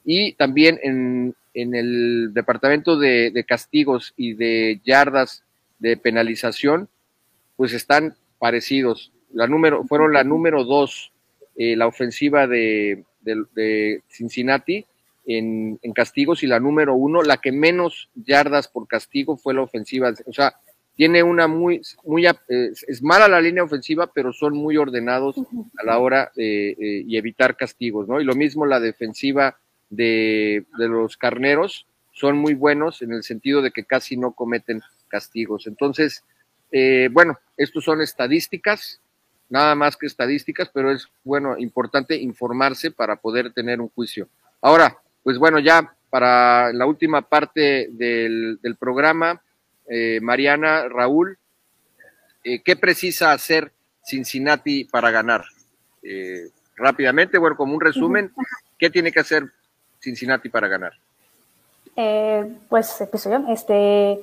Y también en, en el departamento de, de castigos y de yardas de penalización, pues están parecidos la número, fueron la número dos, eh, la ofensiva de, Cincinnati en, castigos y la número uno, la que menos yardas por castigo fue la ofensiva. O sea, tiene una muy, muy, eh, es mala la línea ofensiva, pero son muy ordenados a la hora de, y evitar castigos, ¿no? Y lo mismo la defensiva de, de los carneros, son muy buenos en el sentido de que casi no cometen castigos. Entonces, eh, bueno, estos son estadísticas, nada más que estadísticas, pero es bueno, importante informarse para poder tener un juicio. Ahora, pues bueno, ya para la última parte del, programa, eh, Mariana, Raúl, eh, ¿qué precisa hacer Cincinnati para ganar? Eh, rápidamente, bueno, como un resumen, ¿qué tiene que hacer Cincinnati para ganar? pues empiezo yo. Este,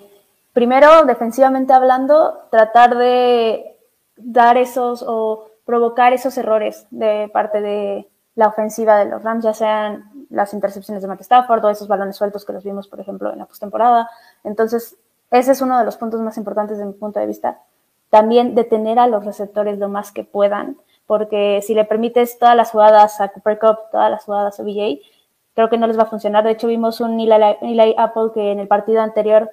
primero, defensivamente hablando, tratar de dar esos o provocar esos errores de parte de la ofensiva de los Rams, ya sean las intercepciones de Matt Stafford o esos balones sueltos que los vimos, por ejemplo, en la postemporada. Entonces, ese es uno de los puntos más importantes de mi punto de vista. También detener a los receptores lo más que puedan, porque si le permites todas las jugadas a Cooper Cup, todas las jugadas a BJ, creo que no les va a funcionar. De hecho, vimos un Eli Apple que en el partido anterior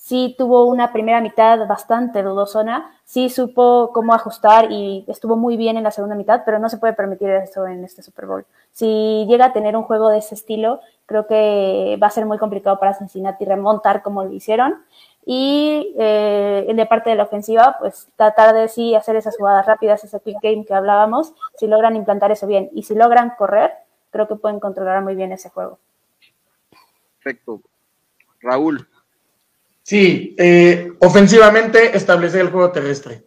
sí tuvo una primera mitad bastante dudosona, sí supo cómo ajustar y estuvo muy bien en la segunda mitad, pero no se puede permitir eso en este Super Bowl. Si llega a tener un juego de ese estilo, creo que va a ser muy complicado para Cincinnati remontar como lo hicieron. Y eh, de parte de la ofensiva, pues tratar de sí hacer esas jugadas rápidas, ese quick game que hablábamos, si logran implantar eso bien y si logran correr, creo que pueden controlar muy bien ese juego. Perfecto. Raúl, Sí, eh, ofensivamente establecer el juego terrestre.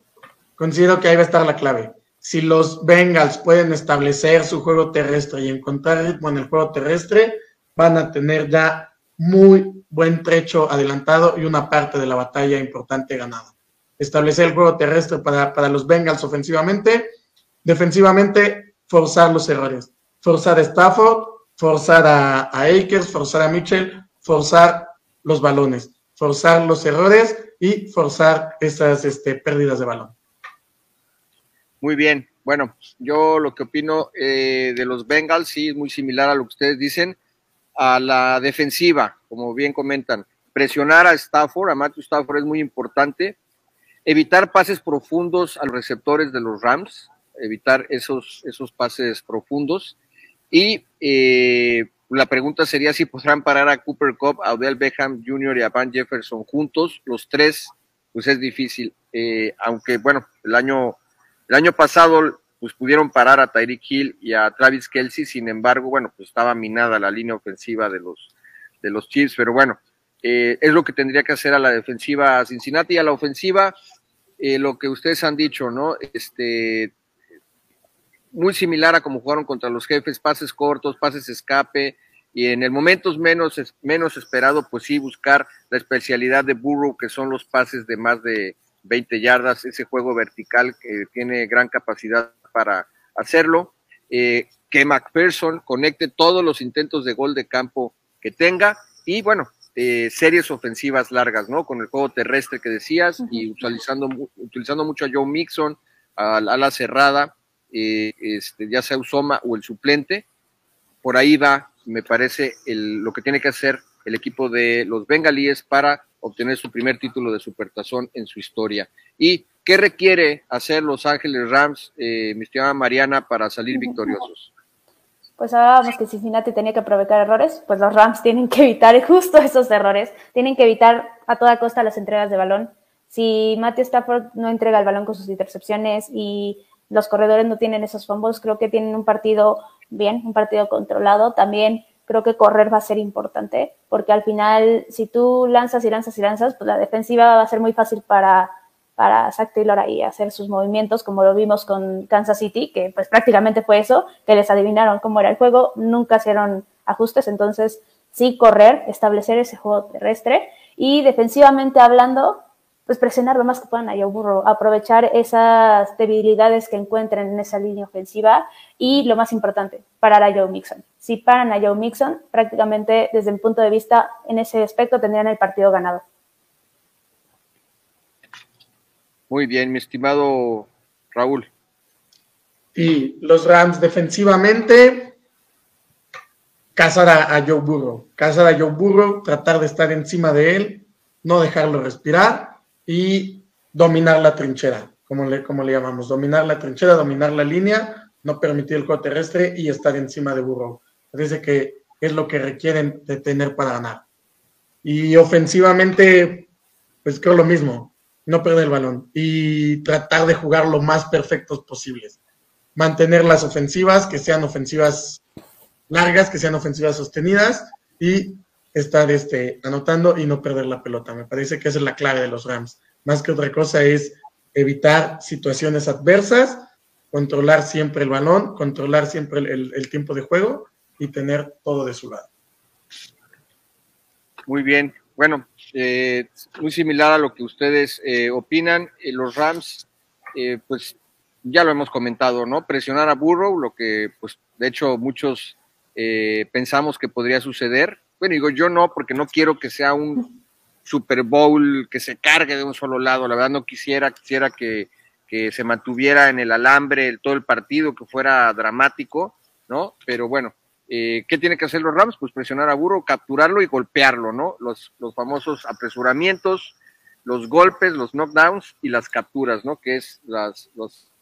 Considero que ahí va a estar la clave. Si los Bengals pueden establecer su juego terrestre y encontrar ritmo en el juego terrestre, van a tener ya muy buen trecho adelantado y una parte de la batalla importante ganada. Establecer el juego terrestre para, para los Bengals ofensivamente, defensivamente forzar los errores, forzar a Stafford, forzar a, a Akers, forzar a Mitchell, forzar los balones forzar los errores y forzar esas este, pérdidas de balón. Muy bien. Bueno, yo lo que opino eh, de los Bengals sí es muy similar a lo que ustedes dicen. A la defensiva, como bien comentan, presionar a Stafford, a Matthew Stafford es muy importante. Evitar pases profundos a los receptores de los Rams, evitar esos, esos pases profundos. Y eh, la pregunta sería si podrán parar a Cooper Cup, a Odell Beckham Jr. y a Van Jefferson juntos, los tres, pues es difícil. Eh, aunque, bueno, el año, el año pasado pues pudieron parar a Tyreek Hill y a Travis Kelsey, sin embargo, bueno, pues estaba minada la línea ofensiva de los, de los Chiefs, pero bueno, eh, es lo que tendría que hacer a la defensiva Cincinnati y a la ofensiva, eh, lo que ustedes han dicho, ¿no? Este, muy similar a como jugaron contra los jefes, pases cortos, pases escape, y en el momento menos, menos esperado, pues sí, buscar la especialidad de Burrow, que son los pases de más de 20 yardas, ese juego vertical que tiene gran capacidad para hacerlo, eh, que McPherson conecte todos los intentos de gol de campo que tenga, y bueno, eh, series ofensivas largas, ¿no? Con el juego terrestre que decías, y utilizando, utilizando mucho a Joe Mixon, a, la cerrada, eh, este, ya sea Usoma o el suplente, por ahí va, me parece, lo que tiene que hacer el equipo de los bengalíes para obtener su primer título de supertazón en su historia. ¿Y qué requiere hacer Los Ángeles Rams, eh, mi estimada Mariana, para salir victoriosos? Pues hablábamos que Cincinnati tenía que aprovechar errores, pues los Rams tienen que evitar justo esos errores, tienen que evitar a toda costa las entregas de balón. Si Matthew Stafford no entrega el balón con sus intercepciones y los corredores no tienen esos fumbles, creo que tienen un partido bien, un partido controlado. También creo que correr va a ser importante, porque al final, si tú lanzas y lanzas y lanzas, pues la defensiva va a ser muy fácil para, para Zach Taylor ahí hacer sus movimientos, como lo vimos con Kansas City, que pues prácticamente fue eso, que les adivinaron cómo era el juego, nunca hicieron ajustes, entonces sí correr, establecer ese juego terrestre y defensivamente hablando, pues presionar lo más que puedan a Joe Burrow, aprovechar esas debilidades que encuentren en esa línea ofensiva y lo más importante, parar a Joe Mixon. Si paran a Joe Mixon, prácticamente desde mi punto de vista, en ese aspecto tendrían el partido ganado. Muy bien, mi estimado Raúl. Y los Rams defensivamente, cazar a, a Joe Burrow, cazar a Joe Burrow, tratar de estar encima de él, no dejarlo respirar y dominar la trinchera, como le, como le llamamos, dominar la trinchera, dominar la línea, no permitir el juego terrestre y estar encima de Burrow. Parece que es lo que requieren de tener para ganar. Y ofensivamente, pues creo lo mismo, no perder el balón y tratar de jugar lo más perfectos posibles. Mantener las ofensivas, que sean ofensivas largas, que sean ofensivas sostenidas y estar este, anotando y no perder la pelota. Me parece que esa es la clave de los Rams. Más que otra cosa es evitar situaciones adversas, controlar siempre el balón, controlar siempre el, tiempo de juego y tener todo de su lado. Muy bien. Bueno, eh, muy similar a lo que ustedes eh, opinan. Eh, los Rams, pues ya lo hemos comentado, ¿no? Presionar a Burrow, lo que, pues, de hecho, muchos pensamos que podría suceder. Bueno, digo yo no, porque no quiero que sea un Super Bowl que se cargue de un solo lado. La verdad no quisiera, quisiera que, se mantuviera en el alambre todo el partido, que fuera dramático, ¿no? Pero bueno, eh, ¿qué tiene que hacer los Rams? Pues presionar a Burro, capturarlo y golpearlo, ¿no? Los, los famosos apresuramientos, los golpes, los knockdowns y las capturas, ¿no? Que es las,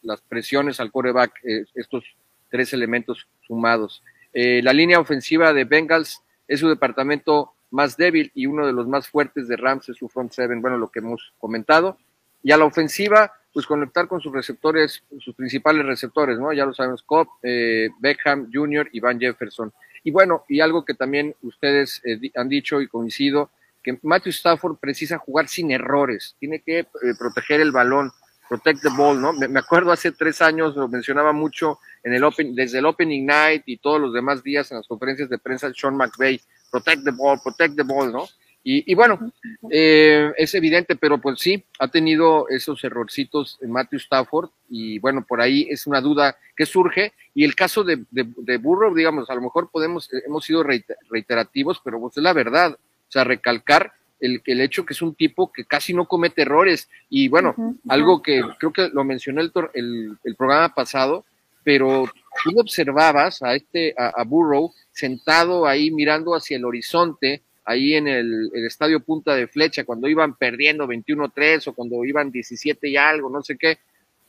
las presiones al coreback, eh, estos tres elementos sumados. Eh, la línea ofensiva de Bengals es su departamento más débil y uno de los más fuertes de Rams es su front seven, bueno, lo que hemos comentado. Y a la ofensiva, pues conectar con sus receptores, sus principales receptores, ¿no? Ya lo sabemos, Cobb, eh, Beckham Jr. y Van Jefferson. Y bueno, y algo que también ustedes eh, han dicho y coincido, que Matthew Stafford precisa jugar sin errores, tiene que eh, proteger el balón, protect the ball, ¿no? Me, acuerdo hace tres años, lo mencionaba mucho en el open, desde el Opening Night y todos los demás días en las conferencias de prensa, Sean McVay, protect the ball, protect the ball, ¿no? Y, bueno, eh, es evidente, pero pues sí, ha tenido esos errorcitos en Matthew Stafford y bueno, por ahí es una duda que surge. Y el caso de, de, Burrow, digamos, a lo mejor podemos, hemos sido reiterativos, pero pues es la verdad, o sea, recalcar el, el hecho que es un tipo que casi no comete errores. Y bueno, algo que creo que lo mencioné el, el, el programa pasado, pero tú observabas a este, a, Burrow sentado ahí mirando hacia el horizonte, ahí en el, estadio Punta de Flecha, cuando iban perdiendo 21-3 o cuando iban 17 y algo, no sé qué,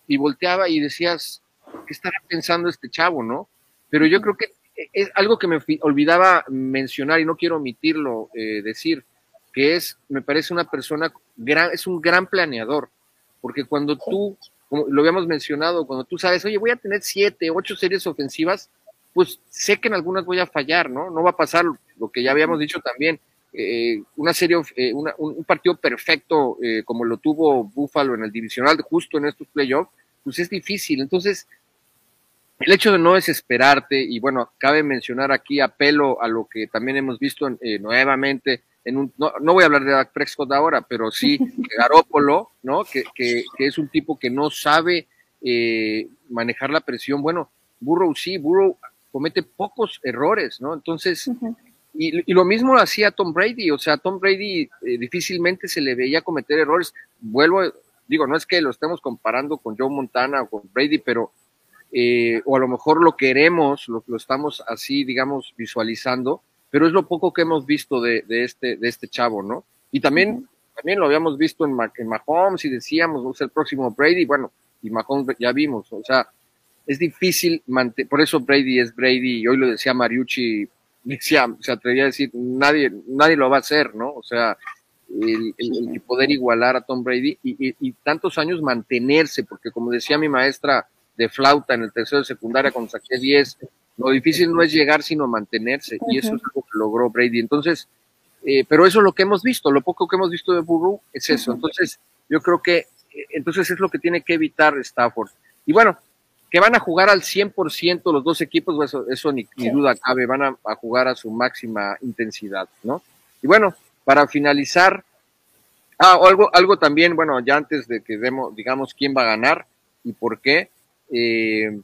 y volteaba y decías, ¿qué estará pensando este chavo, no? Pero yo creo que es algo que me olvidaba mencionar y no quiero omitirlo, eh, decir, que es, me parece una persona, gran, es un gran planeador, porque cuando tú como lo habíamos mencionado, cuando tú sabes, oye, voy a tener siete, ocho series ofensivas, pues sé que en algunas voy a fallar, ¿no? No va a pasar lo que ya habíamos dicho también, eh, una serie, eh, un, partido perfecto eh, como lo tuvo Buffalo en el divisional, justo en estos playoffs, pues es difícil. Entonces, el hecho de no desesperarte, y bueno, cabe mencionar aquí, apelo a lo que también hemos visto nuevamente un, no, no, voy a hablar de Dak Prescott ahora, pero sí Garópolo, ¿no? Que, que, es un tipo que no sabe eh, manejar la presión. Bueno, Burrow sí, Burrow comete pocos errores, ¿no? Entonces, y, y, lo mismo hacía Tom Brady, o sea, Tom Brady eh, difícilmente se le veía cometer errores. Vuelvo, digo, no es que lo estemos comparando con Joe Montana o con Brady, pero, eh, o a lo mejor lo queremos, lo, lo estamos así, digamos, visualizando, pero es lo poco que hemos visto de, este, de este chavo, ¿no? Y también, también lo habíamos visto en, en Mahomes y decíamos, sé, el próximo Brady, bueno, y Mahomes ya vimos, o sea, es difícil mantener, por eso Brady es Brady, y hoy lo decía Mariucci, decía, se atrevía a decir, nadie, nadie lo va a hacer, ¿no? O sea, el, el, poder igualar a Tom Brady y, y, tantos años mantenerse, porque como decía mi maestra de flauta en el tercero de secundaria cuando saqué 10, lo difícil no es llegar, sino mantenerse, y eso es lo que logró Brady. Entonces, eh, pero eso es lo que hemos visto, lo poco que hemos visto de Burrow es eso. Entonces, yo creo que, eh, entonces es lo que tiene que evitar Stafford. Y bueno, que van a jugar al 100% los dos equipos, pues eso, eso ni, duda cabe, van a, jugar a su máxima intensidad, ¿no? Y bueno, para finalizar, ah, algo, algo también, bueno, ya antes de que demos, digamos, quién va a ganar y por qué, eh,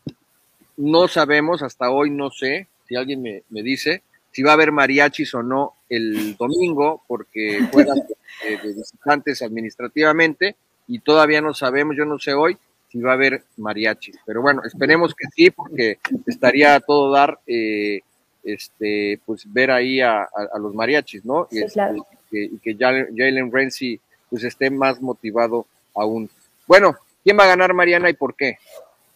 no sabemos, hasta hoy no sé, si alguien me, dice, si va a haber mariachis o no el domingo, porque juegan de, visitantes administrativamente, y todavía no sabemos, yo no sé hoy, si va a haber mariachis. Pero bueno, esperemos que sí, porque estaría a todo dar, eh, este, pues ver ahí a, los mariachis, ¿no? y, este, que, y que Jalen Renzi pues esté más motivado aún. Bueno, ¿quién va a ganar Mariana y por qué?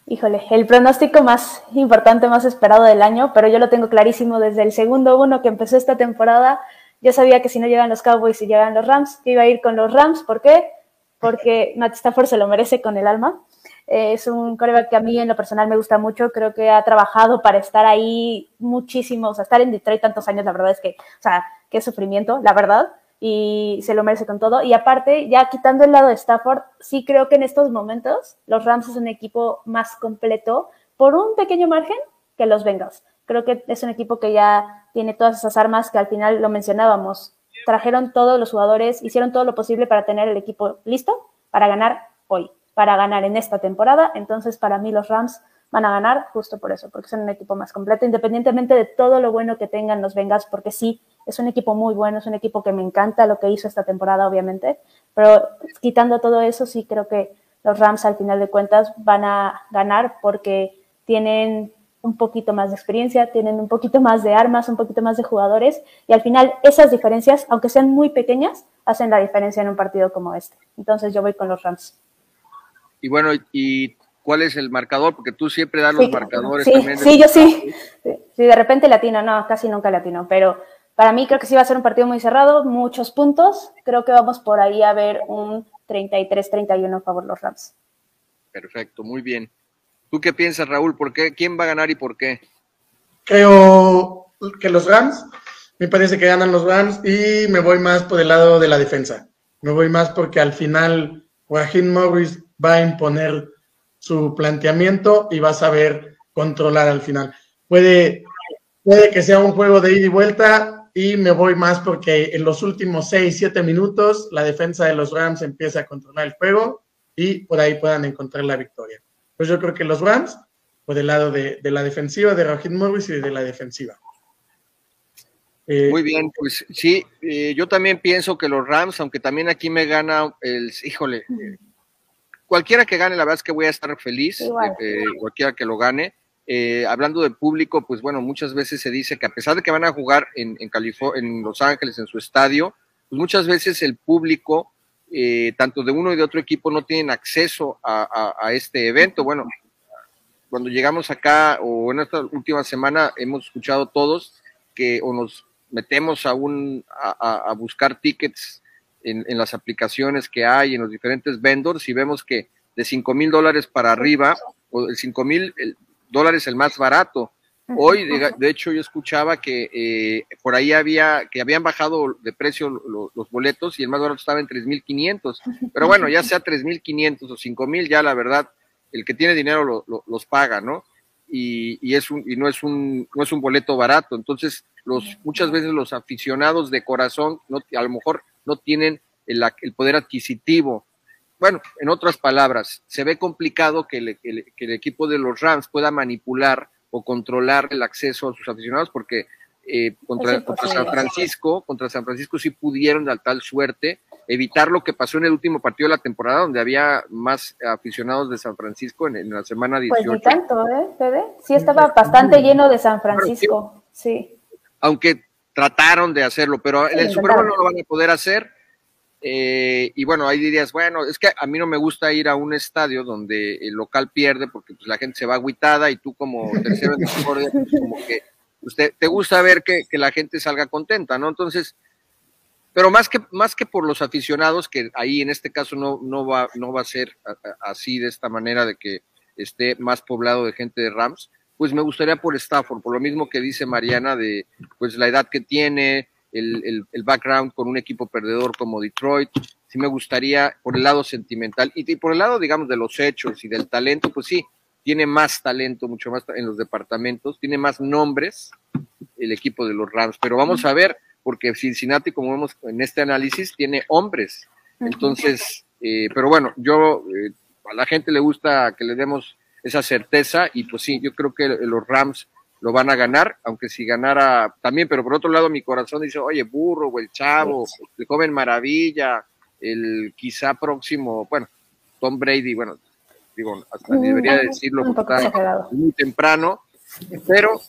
Híjole, el pronóstico más importante, más esperado del año, pero yo lo tengo clarísimo desde el segundo uno que empezó esta temporada. Yo sabía que si no llegan los Cowboys y llegan los Rams, iba a ir con los Rams. ¿Por qué? Porque Matt Stafford se lo merece con el alma. es un coreback que a mí en lo personal me gusta mucho. Creo que ha trabajado para estar ahí muchísimo. O sea, estar en Detroit tantos años, la verdad es que, o sea, qué sufrimiento, la verdad. Y se lo merece con todo. Y aparte, ya quitando el lado de Stafford, sí creo que en estos momentos los Rams es un equipo más completo por un pequeño margen que los Bengals. Creo que es un equipo que ya tiene todas esas armas que al final lo mencionábamos. Trajeron todos los jugadores, hicieron todo lo posible para tener el equipo listo para ganar hoy, para ganar en esta temporada. Entonces, para mí los Rams van a ganar justo por eso, porque son un equipo más completo, independientemente de todo lo bueno que tengan los Bengals, porque sí, es un equipo muy bueno, es un equipo que me encanta lo que hizo esta temporada, obviamente, pero quitando todo eso, sí creo que los Rams al final de cuentas van a ganar porque tienen un poquito más de experiencia, tienen un poquito más de armas, un poquito más de jugadores y al final esas diferencias, aunque sean muy pequeñas, hacen la diferencia en un partido como este. Entonces yo voy con los Rams. Y bueno, ¿y cuál es el marcador? Porque tú siempre das los marcadores sí, también. Sí, yo sí. sí. de repente latino, no, casi nunca latino, pero para mí creo que sí va a ser un partido muy cerrado, muchos puntos. Creo que vamos por ahí a ver un 33-31 a favor los Rams. Perfecto, muy bien. ¿Tú qué piensas, Raúl? ¿Por qué? ¿Quién va a ganar y por qué? Creo que los Rams. Me parece que ganan los Rams y me voy más por el lado de la defensa. Me voy más porque al final Joaquín Morris va a imponer su planteamiento y va a saber controlar al final. Puede, puede que sea un juego de ida y vuelta y me voy más porque en los últimos 6, 7 minutos la defensa de los Rams empieza a controlar el juego y por ahí puedan encontrar la victoria. Pues yo creo que los Rams, por el lado de, la defensiva de Raheem Morris y de la defensiva. Eh, Muy bien, pues sí, eh, yo también pienso que los Rams, aunque también aquí me gana el, híjole, cualquiera que gane, la verdad es que voy a estar feliz, cualquiera que lo gane. hablando del público, pues bueno, muchas veces se dice que a pesar de que van a jugar en, en, en Los Ángeles, en su estadio, pues muchas veces el público eh, tanto de uno y de otro equipo no tienen acceso a, este evento. Bueno, cuando llegamos acá o en esta última semana hemos escuchado todos que o nos metemos a, un, a, buscar tickets en, las aplicaciones que hay, en los diferentes vendors y vemos que de 5 mil dólares para arriba, o el 5 mil dólares el más barato, Hoy, de, hecho, yo escuchaba que eh, por ahí había, que habían bajado de precio los boletos y el más barato estaba en 3.500. Pero bueno, ya sea 3.500 o 5.000, ya la verdad, el que tiene dinero los paga, ¿no? Y, y, es un, y no, es un, no es un boleto barato. Entonces, los, muchas veces los aficionados de corazón no, a lo mejor no tienen el, el poder adquisitivo. Bueno, en otras palabras, se ve complicado que, que el equipo de los Rams pueda manipular o controlar el acceso a sus aficionados, porque eh, contra, San Francisco, contra San Francisco sí pudieron dar tal suerte evitar lo que pasó en el último partido de la temporada, donde había más aficionados de San Francisco en, la semana 18. Pues ni tanto, ¿eh? Sí estaba bastante lleno de San Francisco, sí. Aunque trataron de hacerlo, pero en el Super Bowl no lo van a poder hacer eh, y bueno, ahí dirías, bueno, es que a mí no me gusta ir a un estadio donde el local pierde porque pues, la gente se va aguitada y tú como tercero en pues, como que usted pues, te gusta ver que, la gente salga contenta, ¿no? Entonces, pero más que, más que por los aficionados, que ahí en este caso no, no, va, no va a ser así de esta manera de que esté más poblado de gente de Rams, pues me gustaría por Stafford, por lo mismo que dice Mariana de pues la edad que tiene, el, el, background con un equipo perdedor como Detroit. Sí me gustaría, por el lado sentimental y, por el lado, digamos, de los hechos y del talento, pues sí, tiene más talento, mucho más en los departamentos, tiene más nombres el equipo de los Rams, pero vamos a ver, porque Cincinnati, como vemos en este análisis, tiene hombres. Entonces, eh, pero bueno, yo, eh, a la gente le gusta que le demos esa certeza y pues sí, yo creo que los Rams lo van a ganar, aunque si ganara también, pero por otro lado mi corazón dice, oye, Burro, o el Chavo, el joven Maravilla, el quizá próximo, bueno, Tom Brady, bueno, digo, hasta debería decirlo muy temprano, pero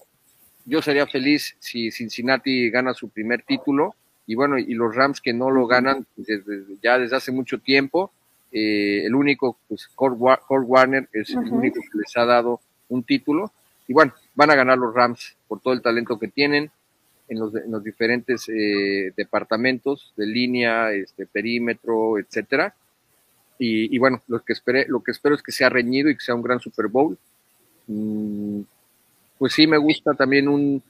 yo sería feliz si Cincinnati gana su primer título y bueno, y los Rams que no lo ganan desde, ya desde hace mucho tiempo, eh, el único, pues Kurt Warner es el único que les ha dado un título y bueno, van a ganar los Rams por todo el talento que tienen en los, en los diferentes eh, departamentos de línea, este, perímetro, etcétera. y, bueno, lo que, esperé, lo que espero es que sea reñido y que sea un gran Super Bowl. Mm, pues sí, me gusta también un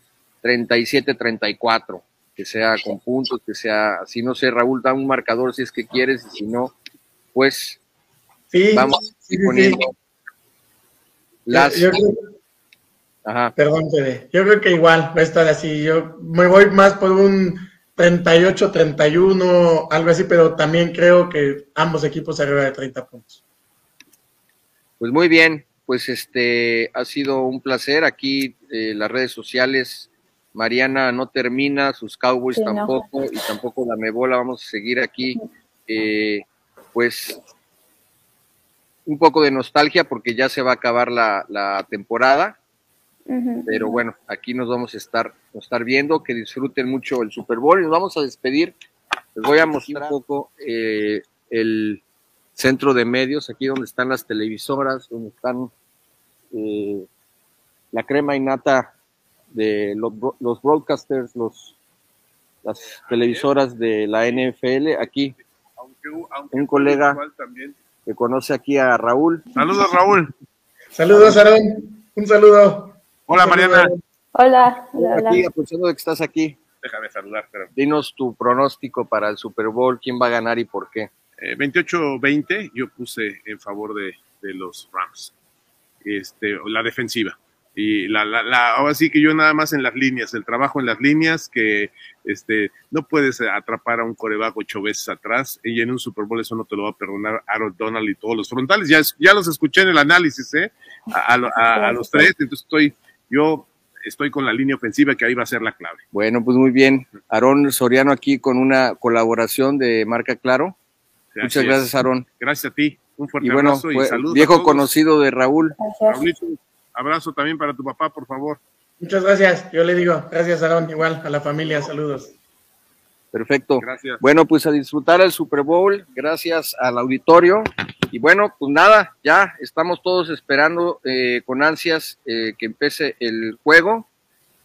37-34, que sea con puntos, que sea, si no sé, Raúl, da un marcador si es que quieres, y si no, pues vamos poniendo las... Perdón, Fede. Yo creo que igual va a estar así. Yo me voy más por un 38, 31, algo así, pero también creo que ambos equipos arriba de 30 puntos. Pues muy bien, pues este ha sido un placer aquí eh, las redes sociales. Mariana no termina, sus Cowboys tampoco y tampoco la Mebola. Vamos a seguir aquí, eh, pues un poco de nostalgia porque ya se va a acabar la, la temporada pero bueno, aquí nos vamos a estar, estar viendo, que disfruten mucho el Super Bowl y nos vamos a despedir. Les voy a mostrar un poco eh, el centro de medios, aquí donde están las televisoras, donde están eh, la crema innata de los, los broadcasters, los, las televisoras de la NFL. Aquí, un colega que conoce aquí a Raúl. Saludos, Raúl. Saludos, Aaron. Un saludo. Hola, Mariana. Hola, hola, Aquí, aprovechando de que estás aquí. Déjame saludar, pero. Dinos tu pronóstico para el Super Bowl, quién va a ganar y por qué. 28-20, eh, yo puse en favor de, los Rams. Este, la defensiva. Y la, la, la, ahora sí que yo nada más en las líneas, el trabajo en las líneas, que este, no puedes atrapar a un coreback ocho veces atrás, y en un Super Bowl eso no te lo va a perdonar Aaron Donald y todos los frontales. Ya, ya los escuché en el análisis, ¿eh? A, a los tres, entonces estoy yo estoy con la línea ofensiva que ahí va a ser la clave. Bueno, pues muy bien. Aarón Soriano aquí con una colaboración de Marca Claro. Muchas gracias, Aarón. Gracias a ti. Un fuerte abrazo y saludos. Viejo conocido de Raúl. Abrazo también para tu papá, por favor. Muchas gracias. Yo le digo, gracias, Aarón. Igual a la familia, saludos. Perfecto. Gracias. Bueno, pues a disfrutar el Super Bowl. Gracias al auditorio. Y bueno, pues nada, ya estamos todos esperando eh, con ansias eh, que empiece el juego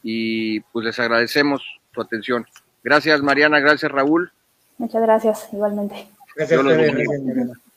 y pues les agradecemos su atención. Gracias Mariana, gracias Raúl. Muchas gracias, igualmente. Gracias, gracias